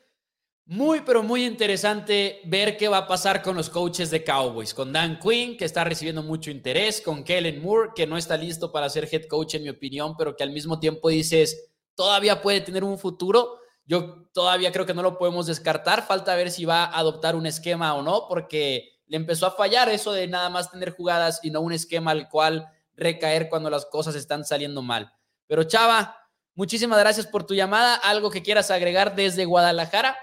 muy, pero muy interesante ver qué va a pasar con los coaches de Cowboys, con Dan Quinn, que está recibiendo mucho interés, con Kellen Moore, que no está listo para ser head coach, en mi opinión, pero que al mismo tiempo dices, todavía puede tener un futuro. Yo todavía creo que no lo podemos descartar. Falta ver si va a adoptar un esquema o no, porque le empezó a fallar eso de nada más tener jugadas y no un esquema al cual recaer cuando las cosas están saliendo mal. Pero Chava, muchísimas gracias por tu llamada. ¿Algo que quieras agregar desde Guadalajara?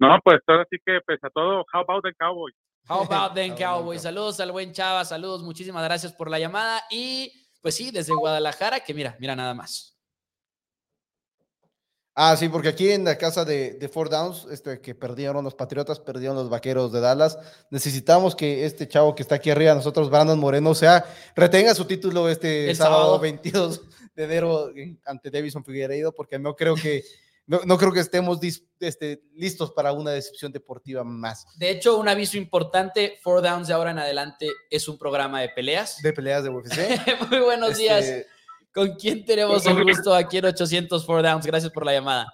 No, pues ahora sí que pese a todo, how about the Cowboys? How about <laughs> the Cowboys? Saludos al buen Chava, saludos, muchísimas gracias por la llamada y pues sí, desde Guadalajara, que mira, mira nada más. Ah, sí, porque aquí en la casa de, de Four Downs, este, que perdieron los Patriotas, perdieron los Vaqueros de Dallas, necesitamos que este chavo que está aquí arriba, nosotros, Brandon Moreno, o sea, retenga su título este sábado 22 <laughs> de enero ante Davison Figueiredo, porque no creo que no, creo que estemos este, listos para una decepción deportiva más. De hecho, un aviso importante, Four Downs de ahora en adelante es un programa de peleas. De peleas de UFC. <laughs> Muy buenos este, días. ¿Con quién tenemos el gusto aquí en 800 Four Downs? Gracias por la llamada.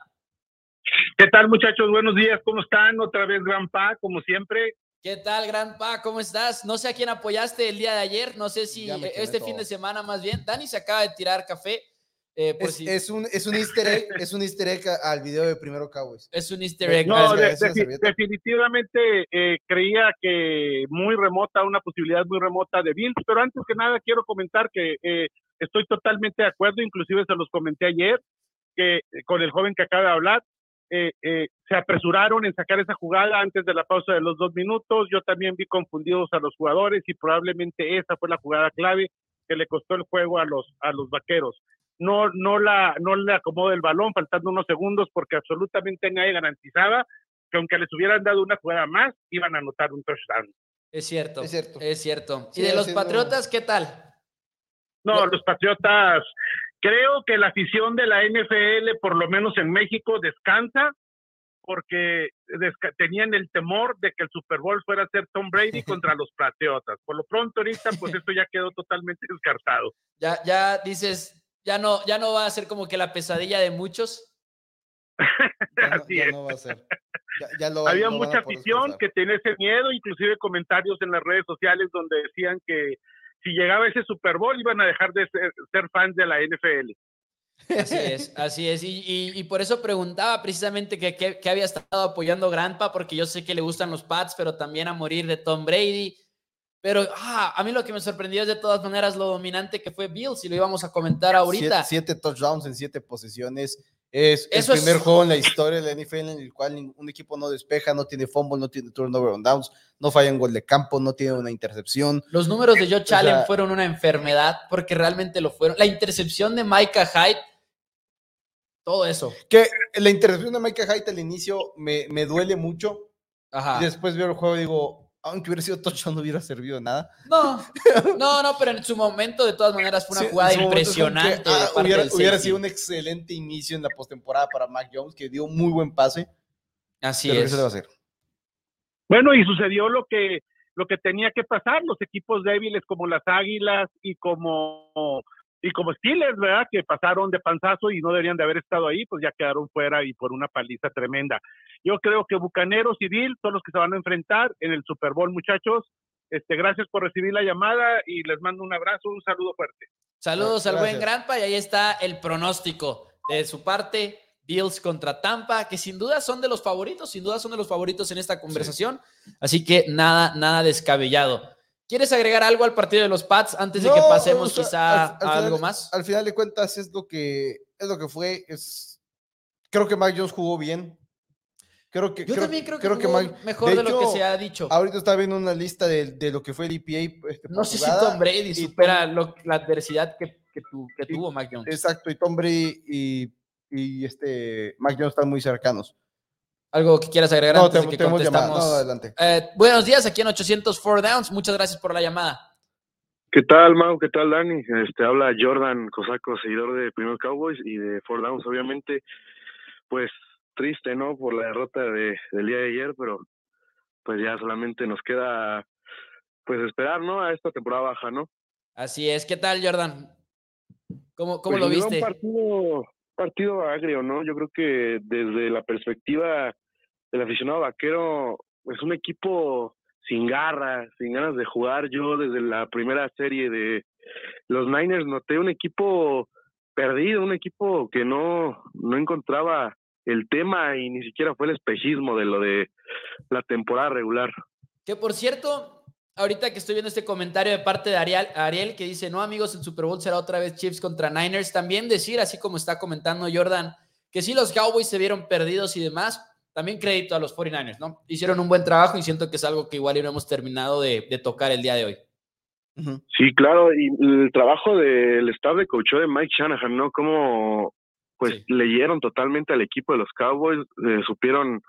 ¿Qué tal, muchachos? Buenos días, ¿cómo están? Otra vez, Gran Pa, como siempre. ¿Qué tal, Gran Pa? ¿Cómo estás? No sé a quién apoyaste el día de ayer, no sé si este fin de semana más bien. Dani se acaba de tirar café. Eh, es, un, es un easter egg, es un easter egg al video de Primero Cowboys. Es un easter egg. No, definitivamente eh, creía que muy remota, una posibilidad muy remota de Bills, pero antes que nada quiero comentar que eh, estoy totalmente de acuerdo, inclusive se los comenté ayer, que con el joven que acaba de hablar, se apresuraron en sacar esa jugada antes de la pausa de los dos minutos. Yo también vi confundidos a los jugadores y probablemente esa fue la jugada clave que le costó el juego a los, a los vaqueros no, no, la, no le acomoda el balón faltando unos segundos porque absolutamente nadie garantizaba que aunque les hubieran dado una jugada más, iban a anotar un touchdown. Es cierto, es cierto. Es cierto. ¿Y de los Patriotas qué tal? No, los Patriotas, creo que la afición de la NFL, por lo menos en México, descansa porque tenían el temor de que el Super Bowl fuera a ser Tom Brady <laughs> contra los Patriotas. Por lo pronto ahorita, pues esto ya quedó totalmente descartado. <laughs> Ya, ya dices, ya no, ya no va a ser como que la pesadilla de muchos. Así es. Había mucha afición que tenía ese miedo, inclusive comentarios en las redes sociales donde decían que si llegaba ese Super Bowl iban a dejar de ser, fans de la NFL. Así es, así es. Y, por eso preguntaba precisamente que, que, había estado apoyando Grandpa, porque yo sé que le gustan los Pats, pero también a morir de Tom Brady. Pero ah, a mí lo que me sorprendió es de todas maneras lo dominante que fue Bills y lo íbamos a comentar ahorita. Siete, touchdowns en siete posiciones. Es el primer juego en la historia de la NFL en el cual un equipo no despeja, no tiene fumble, no tiene turnover on downs, no falla en gol de campo, no tiene una intercepción. Los números de Joe Allen fueron una enfermedad porque realmente lo fueron. La intercepción de Micah Hyde, todo eso. Que la intercepción de Micah Hyde al inicio me, me duele mucho. Ajá. Y después veo el juego y digo, aunque hubiera sido touchdown no hubiera servido nada. No, <laughs> no, no, pero en su momento de todas maneras fue una jugada impresionante. Ah, hubiera, sido un excelente inicio en la postemporada para Mac Jones, que dio muy buen pase. Así es. va a hacer? Bueno, y sucedió lo que, lo que tenía que pasar. Los equipos débiles como las Águilas y como y como Steelers, ¿verdad? Que pasaron de panzazo y no deberían de haber estado ahí, pues ya quedaron fuera y por una paliza tremenda. Yo creo que Bucaneros y Bill son los que se van a enfrentar en el Super Bowl, muchachos. Este, gracias por recibir la llamada y les mando un abrazo, un saludo fuerte. Saludos al buen Granpa y ahí está el pronóstico de su parte. Bills contra Tampa, que sin duda son de los favoritos, sin duda son de los favoritos en esta conversación. Así que nada, nada descabellado. ¿Quieres agregar algo al partido de los Pats antes de que pasemos quizá a algo más? Al final de cuentas es lo que es lo que fue. Es, creo que Mike Jones jugó bien. Creo que, Yo también creo que, mejor de, lo que se ha dicho. Ahorita está viendo una lista de, lo que fue el EPA. Este, no sé si Tom Brady supera la adversidad que, tuvo Mike Jones. Exacto, y Tom Brady y, y este Mike Jones están muy cercanos. ¿Algo que quieras agregar no, antes de que contestamos? No, adelante. Eh, buenos días, aquí en 804 Downs. Muchas gracias por la llamada. ¿Qué tal, Mau? ¿Qué tal, Dani? Este, habla Jordan Cosaco, seguidor de Primer Cowboys y de Four Downs, obviamente. Pues triste, ¿no? Por la derrota de, del día de ayer, pero pues ya solamente nos queda pues esperar, ¿no? A esta temporada baja, ¿no? Así es. ¿Qué tal, Jordan? ¿Cómo, cómo pues lo viste? Un partido, partido agrio, ¿no? Yo creo que desde la perspectiva el aficionado vaquero es un equipo sin garra, sin ganas de jugar. Yo desde la primera serie de los Niners noté un equipo perdido, un equipo que no, no encontraba el tema y ni siquiera fue el espejismo de lo de la temporada regular. Que por cierto, ahorita que estoy viendo este comentario de parte de Ariel, Ariel que dice, no amigos, el Super Bowl será otra vez Chiefs contra Niners, también decir, así como está comentando Jordan, que sí los Cowboys se vieron perdidos y demás, también crédito a los 49ers, ¿no? Hicieron un buen trabajo y siento que es algo que igual no hemos terminado de, tocar el día de hoy. Sí, claro, y el trabajo del staff de coach de Mike Shanahan, ¿no? Como pues leyeron totalmente al equipo de los Cowboys, eh, supieron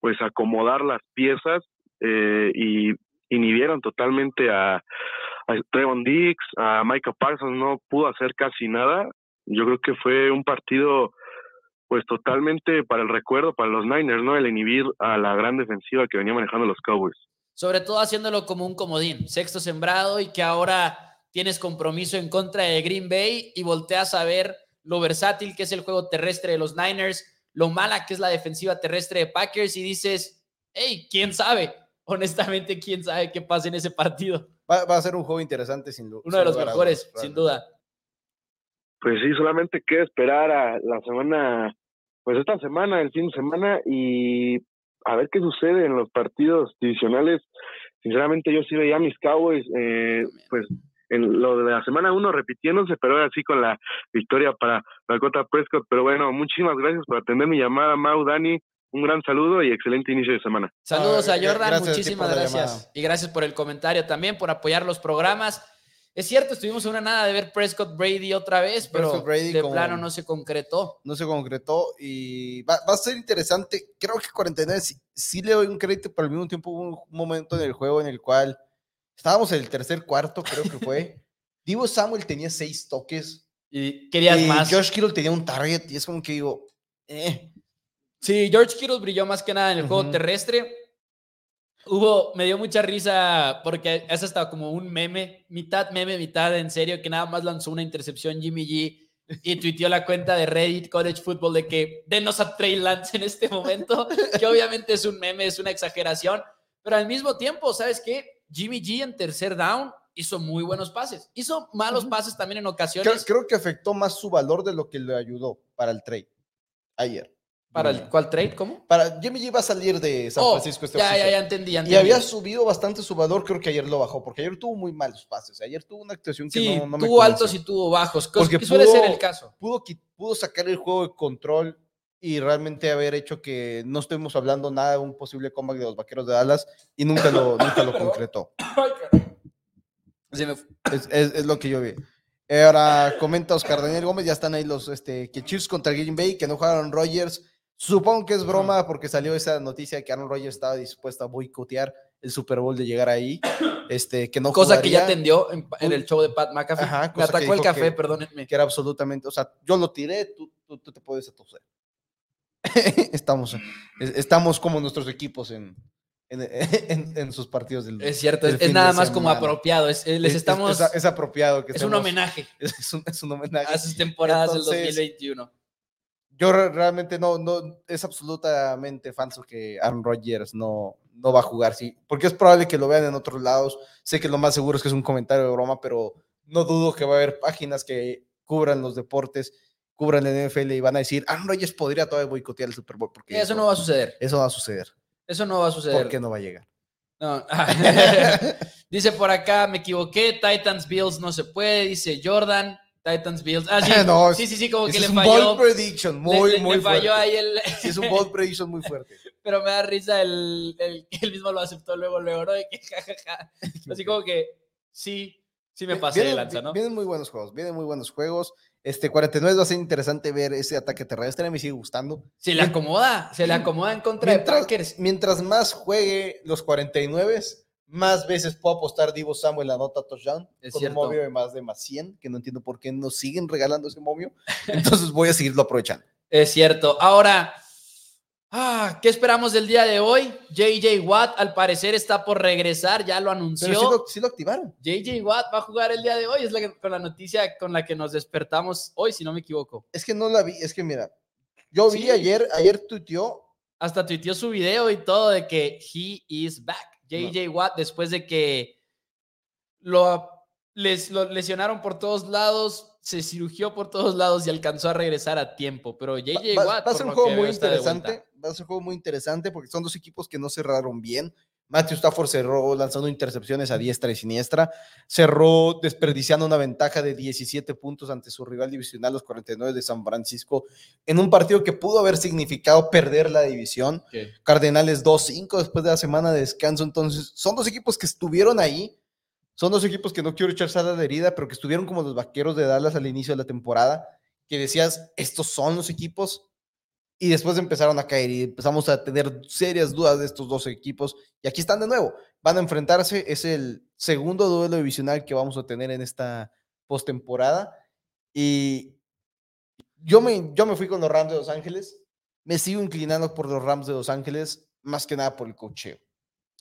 pues acomodar las piezas eh, y inhibieron totalmente a, a Trevon Dix, a Michael Parsons, no pudo hacer casi nada. Yo creo que fue un partido pues totalmente para el recuerdo, para los Niners, ¿no? El inhibir a la gran defensiva que venía manejando los Cowboys. Sobre todo haciéndolo como un comodín, sexto sembrado y que ahora tienes compromiso en contra de Green Bay y volteas a ver lo versátil que es el juego terrestre de los Niners, lo mala que es la defensiva terrestre de Packers y dices, hey, quién sabe, honestamente, quién sabe qué pasa en ese partido. Va, a ser un juego interesante, sin duda. Uno de los mejores, sin duda. Pues sí, solamente queda esperar a la semana pues esta semana, el fin de semana, y a ver qué sucede en los partidos divisionales. Sinceramente, yo sí veía a mis Cowboys, eh, pues en lo de la semana uno repitiéndose, pero así con la victoria para Dakota Prescott. Pero bueno, muchísimas gracias por atender mi llamada, Mau, Dani. Un gran saludo y excelente inicio de semana. Saludos a Jordan, muchísimas gracias. Y gracias por el comentario también, por apoyar los programas. Es cierto, estuvimos una nada de ver Prescott Brady otra vez, pero de plano no se concretó. No se concretó y va, a ser interesante. Creo que 49 sí, le doy un crédito, pero al mismo tiempo hubo un momento en el juego en el cual estábamos en el tercer cuarto, creo que fue. <laughs> Divo Samuel tenía seis toques. Y querías más. Josh Kittle tenía un target y es como que digo, eh. Sí, George Kittle brilló más que nada en el juego terrestre Hubo, me dio mucha risa porque es hasta como un meme, mitad meme, mitad en serio, que nada más lanzó una intercepción Jimmy G y tuiteó la cuenta de Reddit College Football de que denos a Trey Lance en este momento, que obviamente es un meme, es una exageración, pero al mismo tiempo, ¿sabes qué? Jimmy G en tercer down hizo muy buenos pases, hizo malos pases también en ocasiones. Creo, creo que afectó más su valor de lo que le ayudó para el trade ayer. ¿Para el cuál trade? ¿Cómo? Para Jimmy G va a salir de San oh, Francisco este ya, ya, ya entendí, Y había subido bastante su valor, creo que ayer lo bajó, porque ayer tuvo muy malos pases. Ayer tuvo una actuación que no, no me tuvo altos y tuvo bajos, porque que suele ser el caso. Pudo, pudo sacar el juego de control y realmente haber hecho que no estemos hablando nada de un posible comeback de los vaqueros de Dallas y nunca lo, <coughs> nunca lo concretó. Es, es, lo que yo vi. Ahora comenta Oscar Daniel Gómez, ya están ahí los este, que Chiefs contra Green Bay, que no jugaron Rogers Supongo que es broma porque salió esa noticia de que Aaron Rodgers estaba dispuesto a boicotear el Super Bowl de llegar ahí. <coughs> Este, que no cosa que ya atendió en, el show de Pat McAfee. Me atacó el café, perdónenme. Que era absolutamente, o sea, yo lo tiré, tú, tú, te puedes atoser. <laughs> estamos, estamos como nuestros equipos <laughs> en, en, sus partidos del Es cierto, es, nada más como apropiado. Es, les estamos, es, apropiado. Que es un homenaje. <laughs> Es un, homenaje. A sus temporadas del 2021. Yo realmente no, no, es absolutamente falso que Aaron Rodgers no, no va a jugar, sí, porque es probable que lo vean en otros lados. Sé que lo más seguro es que es un comentario de broma, pero no dudo que va a haber páginas que cubran los deportes, cubran el NFL y van a decir, Aaron Rodgers podría todavía boicotear el Super Bowl. Porque eso no va a suceder. Eso va a suceder. Eso no va a suceder. ¿Por qué no va a llegar? No. <laughs> dice por acá, me equivoqué, Titans Bills no se puede, dice Jordan. Titans Bills. Ah, <laughs> sí, no, sí, sí, sí, como que le falló. Es un bold prediction, muy, muy le falló ahí el. Sí, es un bold <laughs> prediction muy fuerte. Pero me da risa el, el que él mismo lo aceptó luego, luego, ¿no? que <laughs> jajaja. Así como que sí, sí me pasé de lanza, ¿no? Vienen muy buenos juegos, vienen muy buenos juegos. Este 49 va a ser interesante ver ese ataque terrestre, me sigue gustando. Se le acomoda, se le acomoda en contra mientras, de Packers. Mientras más juegue los 49, más veces puedo apostar Divo Samuel la nota touchdown es con cierto. un momio de más de más 100, que no entiendo por qué nos siguen regalando ese momio. <laughs> Entonces voy a seguirlo aprovechando. Es cierto. Ahora, ah, ¿qué esperamos del día de hoy? JJ Watt al parecer está por regresar, ya lo anunció. Pero sí lo, sí lo activaron. JJ Watt va a jugar el día de hoy, es la que, con la noticia con la que nos despertamos hoy, si no me equivoco. Es que no la vi, es que mira, yo vi Sí. ayer, ayer tuiteó, Hasta tuiteó su video y todo de que he is back. JJ Watt después de que lo, les, lo lesionaron por todos lados, se cirugió por todos lados y alcanzó a regresar a tiempo. Pero JJ va, Watt va a ser un juego muy interesante, va a ser un juego muy interesante porque son dos equipos que no cerraron bien. Matthew Stafford cerró lanzando intercepciones a diestra y siniestra, cerró desperdiciando una ventaja de 17 puntos ante su rival divisional, los 49 de San Francisco, en un partido que pudo haber significado perder la división. ¿Qué? Cardenales 2-5 después de la semana de descanso. Entonces, son dos equipos que estuvieron ahí. Son dos equipos que no quiero echar sal a la herida, pero que estuvieron como los vaqueros de Dallas al inicio de la temporada, que decías, estos son los equipos. Y después empezaron a caer y empezamos a tener serias dudas de estos dos equipos. Y aquí están de nuevo. Van a enfrentarse. Es el segundo duelo divisional que vamos a tener en esta postemporada. Y yo me, yo me fui con los Rams de Los Ángeles. Me sigo inclinando por los Rams de Los Ángeles, más que nada por el cocheo.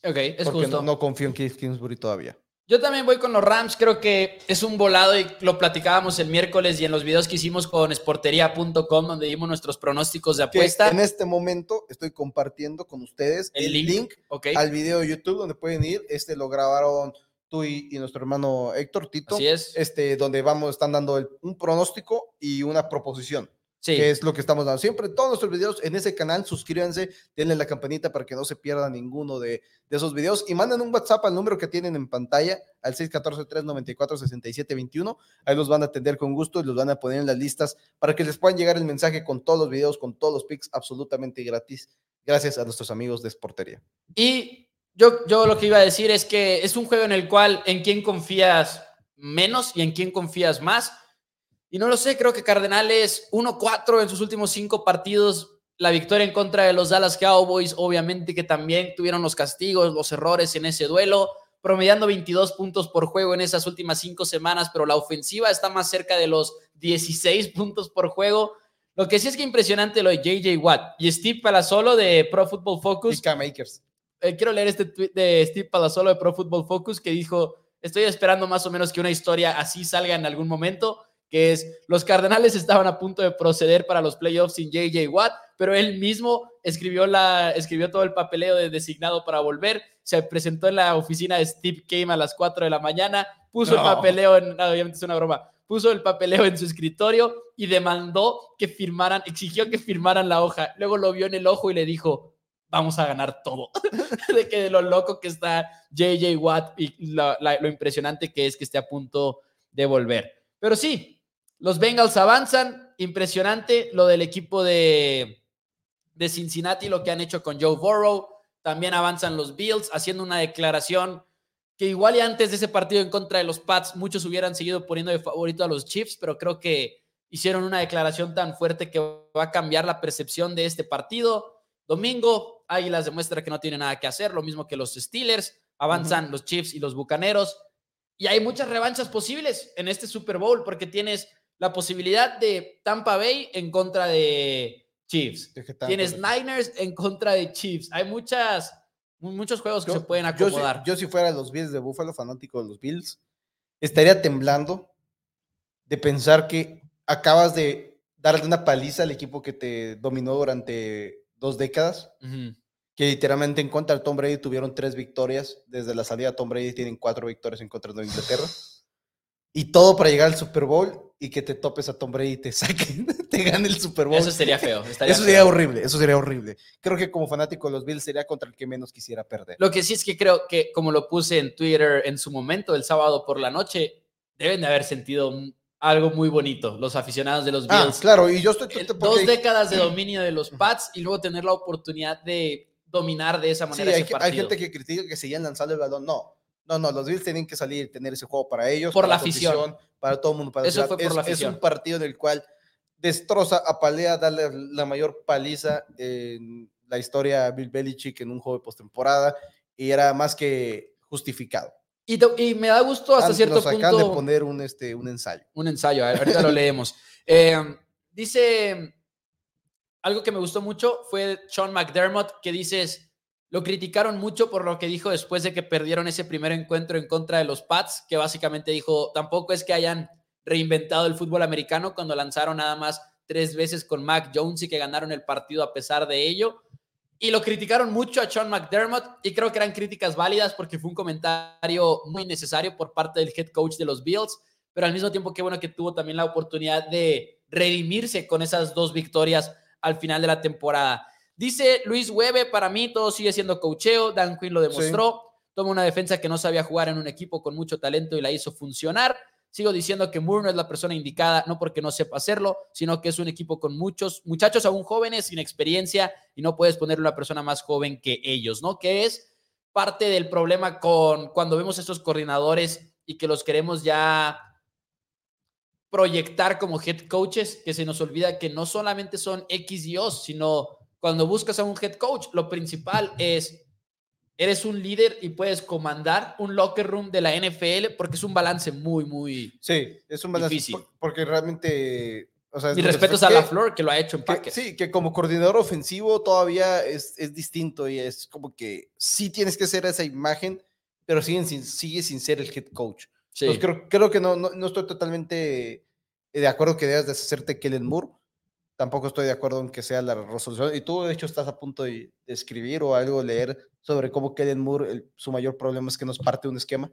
Ok, es porque justo. no, no confío en Cliff Kingsbury todavía. Yo también voy con los Rams, creo que es un volado y lo platicábamos el miércoles y en los videos que hicimos con esportería.com donde dimos nuestros pronósticos de Que apuesta. en este momento estoy compartiendo con ustedes El el, link, al video de YouTube donde pueden ir. Este lo grabaron tú y, y nuestro hermano Héctor Tito. Así es. Este, donde vamos, están dando el- un pronóstico y una proposición. Sí, que es lo que estamos dando. Siempre todos nuestros videos en ese canal, suscríbanse, denle la campanita para que no se pierda ninguno de, de esos videos y manden un WhatsApp al número que tienen en pantalla, al 614-394-6721. Ahí los van a atender con gusto y los van a poner en las listas para que les puedan llegar el mensaje con todos los videos, con todos los pics absolutamente gratis. Gracias a nuestros amigos de Sportería. Y yo, yo lo que iba a decir es que es un juego en el cual en quién confías menos y en quién confías más. Y no lo sé, creo que Cardenales 1-4 en sus últimos cinco partidos. La victoria en contra de los Dallas Cowboys, obviamente que también tuvieron los castigos, los errores en ese duelo, promediando 22 puntos por juego en esas últimas cinco semanas, pero la ofensiva está más cerca de los 16 <laughs> puntos por juego. Lo que sí es que impresionante lo de JJ Watt y Steve Palazzolo de Pro Football Focus Y K-Makers. eh, quiero leer este tweet de Steve Palazzolo de Pro Football Focus que dijo, estoy esperando más o menos que una historia así salga en algún momento, que es, los Cardenales <laughs> estaban a punto de proceder para los playoffs sin JJ Watt, pero él mismo escribió, la, escribió todo el papeleo de designado para volver, se presentó en la oficina de Steve Kame a las 4 de la mañana, puso el papeleo en, no, obviamente es una broma, puso el papeleo en su escritorio y demandó que firmaran, exigió que firmaran la hoja, luego lo vio en el ojo y le dijo, vamos a ganar todo. <laughs> de que de lo loco que está JJ Watt y la- la- lo impresionante que es que esté a punto de volver. Pero sí, los Bengals avanzan. Impresionante lo del equipo de, de Cincinnati, lo que han hecho con Joe Burrow. También avanzan los Bills haciendo una declaración que igual y antes de ese partido en contra de los Pats, muchos hubieran seguido poniendo de favorito a los Chiefs, pero creo que hicieron una declaración tan fuerte que va a cambiar la percepción de este partido. Domingo, Águilas demuestra que no tiene nada que hacer, lo mismo que los Steelers. Avanzan los Chiefs y los Bucaneros. Y hay muchas revanchas posibles en este Super Bowl porque tienes la posibilidad de Tampa Bay en contra de Chiefs. Que Tienes Niners en contra de Chiefs. Hay muchas, Muchos juegos que se pueden acomodar. Yo si, fuera los Bills de Buffalo, fanático de los Bills, estaría temblando de pensar que acabas de darle una paliza al equipo que te dominó durante dos décadas, que literalmente en contra de Tom Brady tuvieron tres victorias. Desde la salida de Tom Brady tienen cuatro victorias en contra de Inglaterra. Y todo para llegar al Super Bowl y que te topes a Tom Brady y te saquen, <laughs> te gane el Super Bowl. Eso sería feo. eso sería horrible, eso sería horrible. Creo que como fanático de los Bills sería contra el que menos quisiera perder. Lo que sí es que creo que, como lo puse en Twitter en su momento, el sábado por la noche, deben de haber sentido algo muy bonito, los aficionados de los ah, Bills. claro, y yo estoy... Dos décadas de dominio de los Pats y luego tener la oportunidad de dominar de esa manera. Sí, hay, hay gente que critica que seguían lanzando el balón. No, no, no, los Bills tienen que salir, tener ese juego para ellos. Por la afición. Para todo el mundo. Para Eso fue por la afición. Es un partido en el cual destroza, apalea, darle la mayor paliza en la historia a Bill Belichick en un juego de postemporada y era más que justificado. Y, y, me da gusto hasta cierto nos acaban de poner un, este, un ensayo. Un ensayo, ahorita lo leemos. <laughs> Eh, dice, algo que me gustó mucho fue Sean McDermott, que dices, lo criticaron mucho por lo que dijo después de que perdieron ese primer encuentro en contra de los Pats, que básicamente dijo, tampoco es que hayan reinventado el fútbol americano cuando lanzaron nada más tres veces con Mac Jones y que ganaron el partido a pesar de ello. Y lo criticaron mucho a Sean McDermott y creo que eran críticas válidas porque fue un comentario muy necesario por parte del head coach de los Bills, pero al mismo tiempo qué bueno que tuvo también la oportunidad de redimirse con esas dos victorias al final de la temporada. Dice Luis Webe, para mí todo sigue siendo cocheo, Dan Quinn lo demostró, toma una defensa que no sabía jugar en un equipo con mucho talento y la hizo funcionar. Sigo diciendo que Moore no es la persona indicada, no porque no sepa hacerlo, sino que es un equipo con muchos muchachos aún jóvenes, sin experiencia, y no puedes ponerle una persona más joven que ellos, ¿no? Que es parte del problema con cuando vemos estos coordinadores y que los queremos ya proyectar como head coaches, que se nos olvida que no solamente son X y O, sino cuando buscas a un head coach, lo principal es, eres un líder y puedes comandar un locker room de la NFL porque es un balance muy, muy Sí, es un balance difícil. porque realmente... O sea, respetos a la Flor que lo ha hecho en que, Sí, que como coordinador ofensivo todavía es, es, distinto y es como que sí tienes que ser esa imagen, pero siguen sin, sigue sin ser el head coach. Sí. Entonces, creo, creo que no, no, no, estoy totalmente de acuerdo que debas de hacerte Kellen Moore tampoco estoy de acuerdo en que sea la resolución. Y tú, de hecho, estás a punto de, escribir o algo, leer sobre cómo Kellen Moore, su mayor problema es que nos parte un esquema.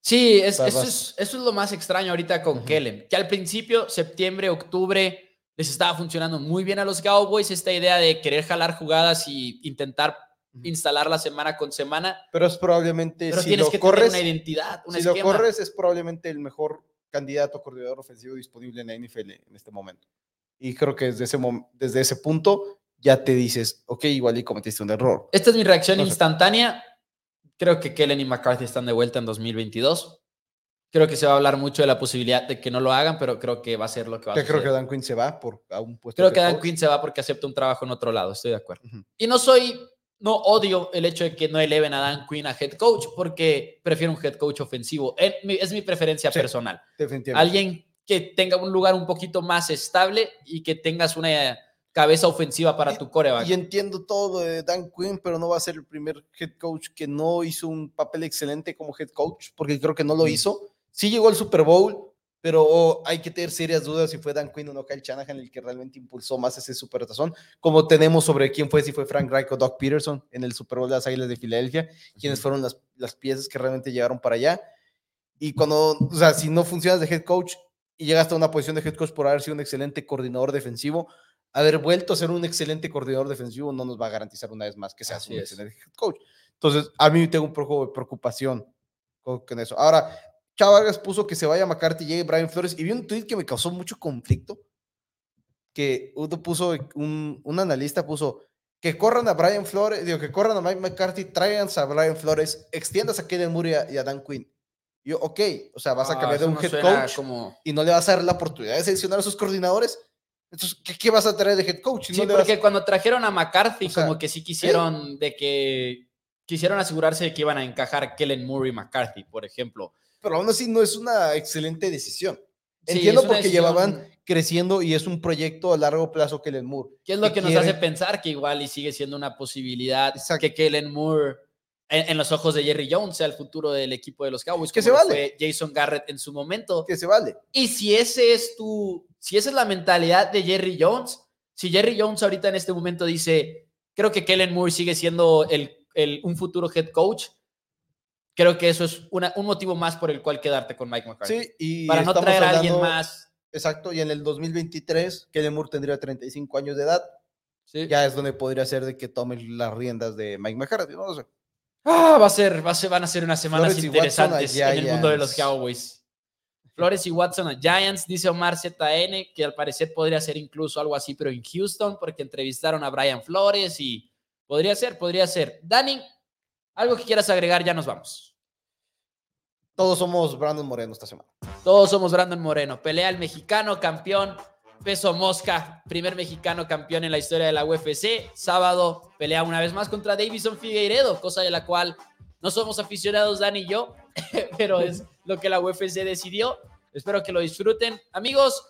Sí, eso, es, eso, es, lo más extraño ahorita con Kellen, que al principio, septiembre, octubre, les estaba funcionando muy bien a los Cowboys esta idea de querer jalar jugadas y intentar instalarla semana con semana. Pero es probablemente, Pero si tienes lo que corres, tener una identidad, un Si lo corres, es probablemente el mejor candidato a coordinador ofensivo disponible en la NFL en este momento. Y creo que desde ese, desde ese punto ya te dices, ok, igual y cometiste un error. Esta es mi reacción instantánea. Creo que Kellen y McCarthy están de vuelta en 2022. Creo que se va a hablar mucho de la posibilidad de que no lo hagan, pero creo que va a ser lo que va a Creo que Dan Quinn se va por a un puesto. Creo que Dan Quinn se va porque acepta un trabajo en otro lado, estoy de acuerdo. Y no soy, no odio el hecho de que no eleven a Dan Quinn a head coach, porque prefiero un head coach ofensivo. Es mi, preferencia personal. Definitivamente. Alguien que tenga un lugar un poquito más estable y que tengas una cabeza ofensiva para tu coreback. Y entiendo todo de Dan Quinn, pero no va a ser el primer head coach que no hizo un papel excelente como head coach, porque creo que no lo mm. hizo. Sí llegó al Super Bowl, pero hay que tener serias dudas si fue Dan Quinn o no Kyle Shanahan el que realmente impulsó más ese supertazón, como tenemos sobre quién fue, si fue Frank Reich o Doc Peterson en el Super Bowl de las Águilas de Filadelfia, quiénes fueron las, las piezas que realmente llegaron para allá. Y cuando, o sea, si no funcionas de head coach, y llegaste a una posición de head coach por haber sido un excelente coordinador defensivo. Haber vuelto a ser un excelente coordinador defensivo no nos va a garantizar una vez más que seas un excelente head coach. Entonces, a mí tengo un poco de preocupación con, eso. Ahora, Chávez puso que se vaya McCarthy y llegue Brian Flores y vi un tweet que me causó mucho conflicto. Que uno puso, un, un analista puso que corran a Brian Flores, digo, que corran a Mike McCarthy, traigan a Brian Flores, extiendas a Kevin Murray y a Dan Quinn. Yo, ok, o sea, vas a ah, cambiar de un head coach y no le vas a dar la oportunidad de seleccionar a sus coordinadores. Entonces, ¿qué, vas a traer de head coach? sí, porque cuando trajeron a McCarthy, como que sí quisieron de que quisieron asegurarse de que iban a encajar Kellen Murray y McCarthy, por ejemplo. Pero aún así no es una excelente decisión. Entiendo porque llevaban creciendo y es un proyecto a largo plazo Kellen Moore. ¿Qué es lo que, nos hace pensar que igual y sigue siendo una posibilidad que Kellen Moore en, los ojos de Jerry Jones sea el futuro del equipo de los Cowboys. Que se vale. Fue Jason Garrett en su momento. Que se vale. Y si ese es tu, si esa es la mentalidad de Jerry Jones, si Jerry Jones ahorita en este momento dice, creo que Kellen Moore sigue siendo el, un futuro head coach, creo que eso es un motivo más por el cual quedarte con Mike McCarthy. Sí, y para no traer a alguien más. Exacto, y en el 2023, Kellen Moore tendría 35 años de edad. Sí. Ya es donde podría ser de que tome las riendas de Mike McCarthy, ¿no? Ah, va a ser, va a ser, van a ser unas semanas interesantes en el mundo de los Cowboys. Flores y Watson a Giants, dice Omar ZN, que al parecer podría ser incluso algo así, pero en Houston, porque entrevistaron a Brian Flores y podría ser, podría ser. Dani, algo que quieras agregar, ya nos vamos. Todos somos Brandon Moreno esta semana. Todos somos Brandon Moreno. Pelea el mexicano campeón peso mosca, primer mexicano campeón en la historia de la UFC. Sábado pelea una vez más contra Davison Figueiredo, cosa de la cual no somos aficionados Dan y yo, <laughs> pero es lo que la UFC decidió. Espero que lo disfruten. Amigos,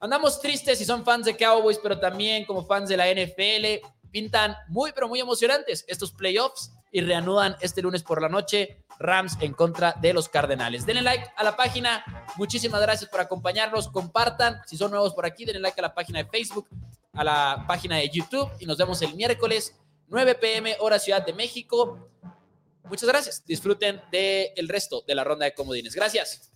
andamos tristes si son fans de Cowboys, pero también como fans de la NFL, pintan muy, pero muy emocionantes estos playoffs y reanudan este lunes por la noche Rams en contra de los Cardenales. Denle like a la página. Muchísimas gracias por acompañarnos. Compartan. Si son nuevos por aquí, denle like a la página de Facebook, a la página de YouTube y nos vemos el miércoles 9 pm hora Ciudad de México. Muchas gracias. Disfruten del el resto de la ronda de comodines. Gracias.